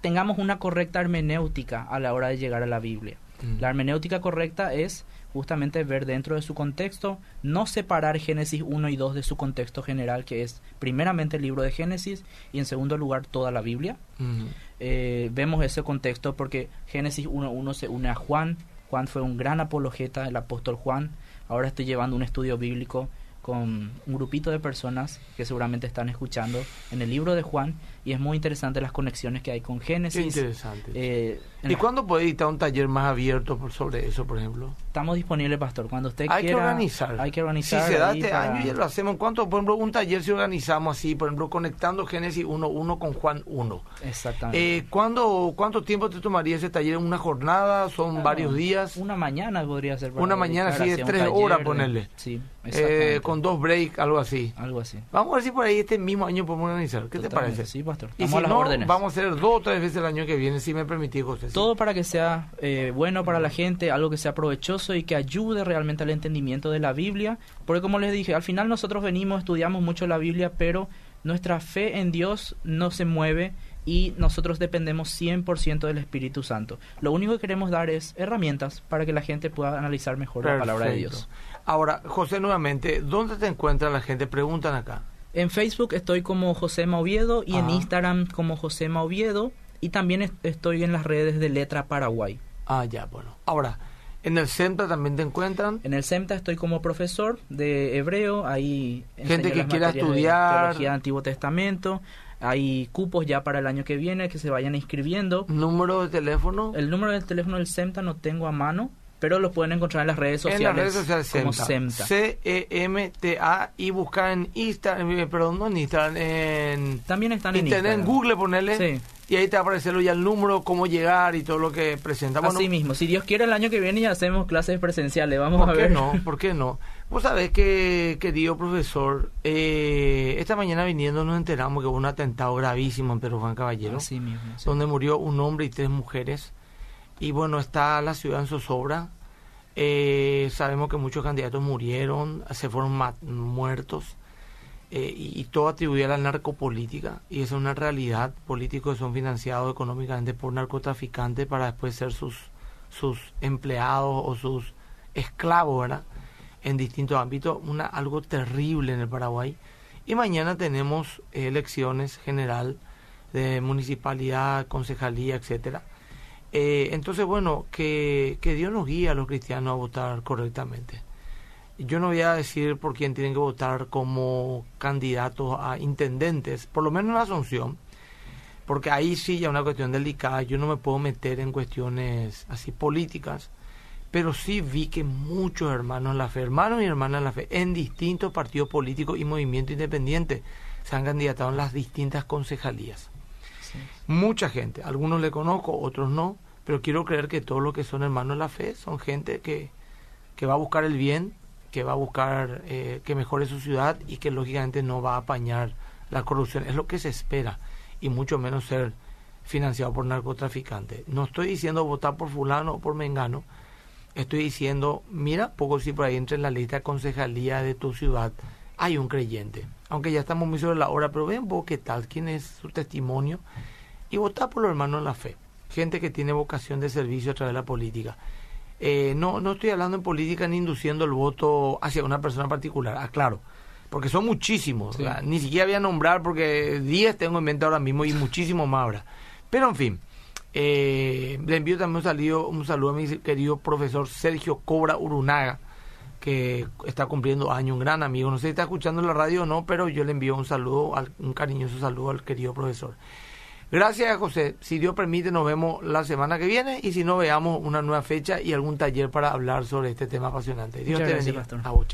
tengamos una correcta hermenéutica a la hora de llegar a la Biblia. Mm. La hermenéutica correcta es justamente ver dentro de su contexto, no separar Génesis 1 y 2 de su contexto general, que es primeramente el libro de Génesis y en segundo lugar toda la Biblia. Mm. Eh, vemos ese contexto porque Génesis 1.1 se une a Juan, Juan fue un gran apologeta, el apóstol Juan. Ahora estoy llevando un estudio bíblico con un grupito de personas que seguramente están escuchando en el libro de Juan y es muy interesante las conexiones que hay con Génesis. Qué interesante. Eh, ¿Y cuándo puede editar un taller más abierto sobre eso, por ejemplo? Estamos disponibles, pastor. Cuando usted hay quiera. Que organizar. Hay que organizar. Si se da este año ya lo hacemos. ¿Cuánto, por ejemplo, un taller si organizamos así, por ejemplo, conectando Génesis 1.1 con Juan 1? Exactamente. Eh, ¿cuándo, ¿Cuánto tiempo te tomaría ese taller? ¿Una jornada? ¿Son ah, varios días? Una mañana podría ser. Una mañana, sí, de tres horas, ponerle. Sí, eh, con dos breaks, algo así. Algo así. Vamos a ver si por ahí este mismo año podemos organizar. ¿Qué te parece? Sí, pastor. Y si no, vamos a hacer dos o tres veces el año que viene, si me permitís, José. Todo para que sea eh, bueno para la gente, algo que sea provechoso y que ayude realmente al entendimiento de la Biblia. Porque como les dije, al final nosotros venimos, estudiamos mucho la Biblia, pero nuestra fe en Dios no se mueve y nosotros dependemos 100% del Espíritu Santo. Lo único que queremos dar es herramientas para que la gente pueda analizar mejor la palabra de Dios. Ahora, José, nuevamente, ¿dónde te encuentra la gente? Preguntan acá. En Facebook estoy como José Oviedo y en Instagram como José Oviedo y también estoy en las redes de Letra Paraguay. Ah, ya, bueno. Ahora, ¿en el CEMTA también te encuentran? En el CEMTA estoy como profesor de hebreo, ahí gente que quiera estudiar teología Antiguo Testamento. Hay cupos ya para el año que viene que se vayan inscribiendo. ¿Número de teléfono? El número de teléfono del CEMTA no tengo a mano, pero lo pueden encontrar en las redes sociales. En las redes sociales como CEMTA. C-E-M-T-A y buscar en Instagram, eh, perdón, no en Instagram, en... También están en Instagram. en Google ponerle. Sí. Y ahí te va a aparecer ya el número, cómo llegar y todo lo que presentamos. Así mismo, si Dios quiere el año que viene ya hacemos clases presenciales, vamos a ver. ¿Por qué no? ¿Por qué no? Vos sabés que, querido profesor, eh, esta mañana viniendo nos enteramos que hubo un atentado gravísimo en Pedro Juan Caballero. Así mismo. Donde murió un hombre y tres mujeres y bueno, está la ciudad en zozobra. Eh, sabemos que muchos candidatos murieron, se fueron muertos, eh, y, todo atribuye a la narcopolítica, y es una realidad. Políticos que son financiados económicamente por narcotraficantes para después ser sus, sus empleados o sus esclavos, ¿verdad? En distintos ámbitos, una, algo terrible en el Paraguay. Y mañana tenemos elecciones general de municipalidad, concejalía, etcétera eh, entonces, bueno, que, que Dios nos guíe a los cristianos a votar correctamente. Yo no voy a decir por quién tienen que votar como candidatos a intendentes, por lo menos en Asunción, porque ahí sí ya una cuestión delicada, yo no me puedo meter en cuestiones así políticas, pero sí vi que muchos hermanos en la fe, hermanos y hermanas en la fe, en distintos partidos políticos y movimientos independientes, se han candidatado en las distintas concejalías. Mucha gente, algunos le conozco, otros no, pero quiero creer que todos los que son hermanos de la fe son gente que, que va a buscar el bien que va a buscar eh, que mejore su ciudad y que lógicamente no va a apañar la corrupción. Es lo que se espera y mucho menos ser financiado por narcotraficantes. No estoy diciendo votar por fulano o por mengano, estoy diciendo, mira, poco si por ahí entre en la lista de concejalía de tu ciudad hay un creyente. Aunque ya estamos muy sobre la hora, pero ven poco qué tal, quién es su testimonio y votar por los hermanos en la fe. Gente que tiene vocación de servicio a través de la política. Eh, no, no estoy hablando en política ni induciendo el voto hacia una persona particular, aclaro. Porque son muchísimos. Ni siquiera voy a nombrar porque 10 tengo en mente ahora mismo y muchísimo más habrá. Pero en fin, eh, le envío también un saludo, un saludo a mi querido profesor Sergio Cobra Urunaga, que está cumpliendo año, un gran amigo. No sé si está escuchando la radio o no, pero yo le envío un saludo, un cariñoso saludo al querido profesor. Gracias, José. Si Dios permite, nos vemos la semana que viene y si no, veamos una nueva fecha y algún taller para hablar sobre este tema apasionante. Dios te bendiga. A vos.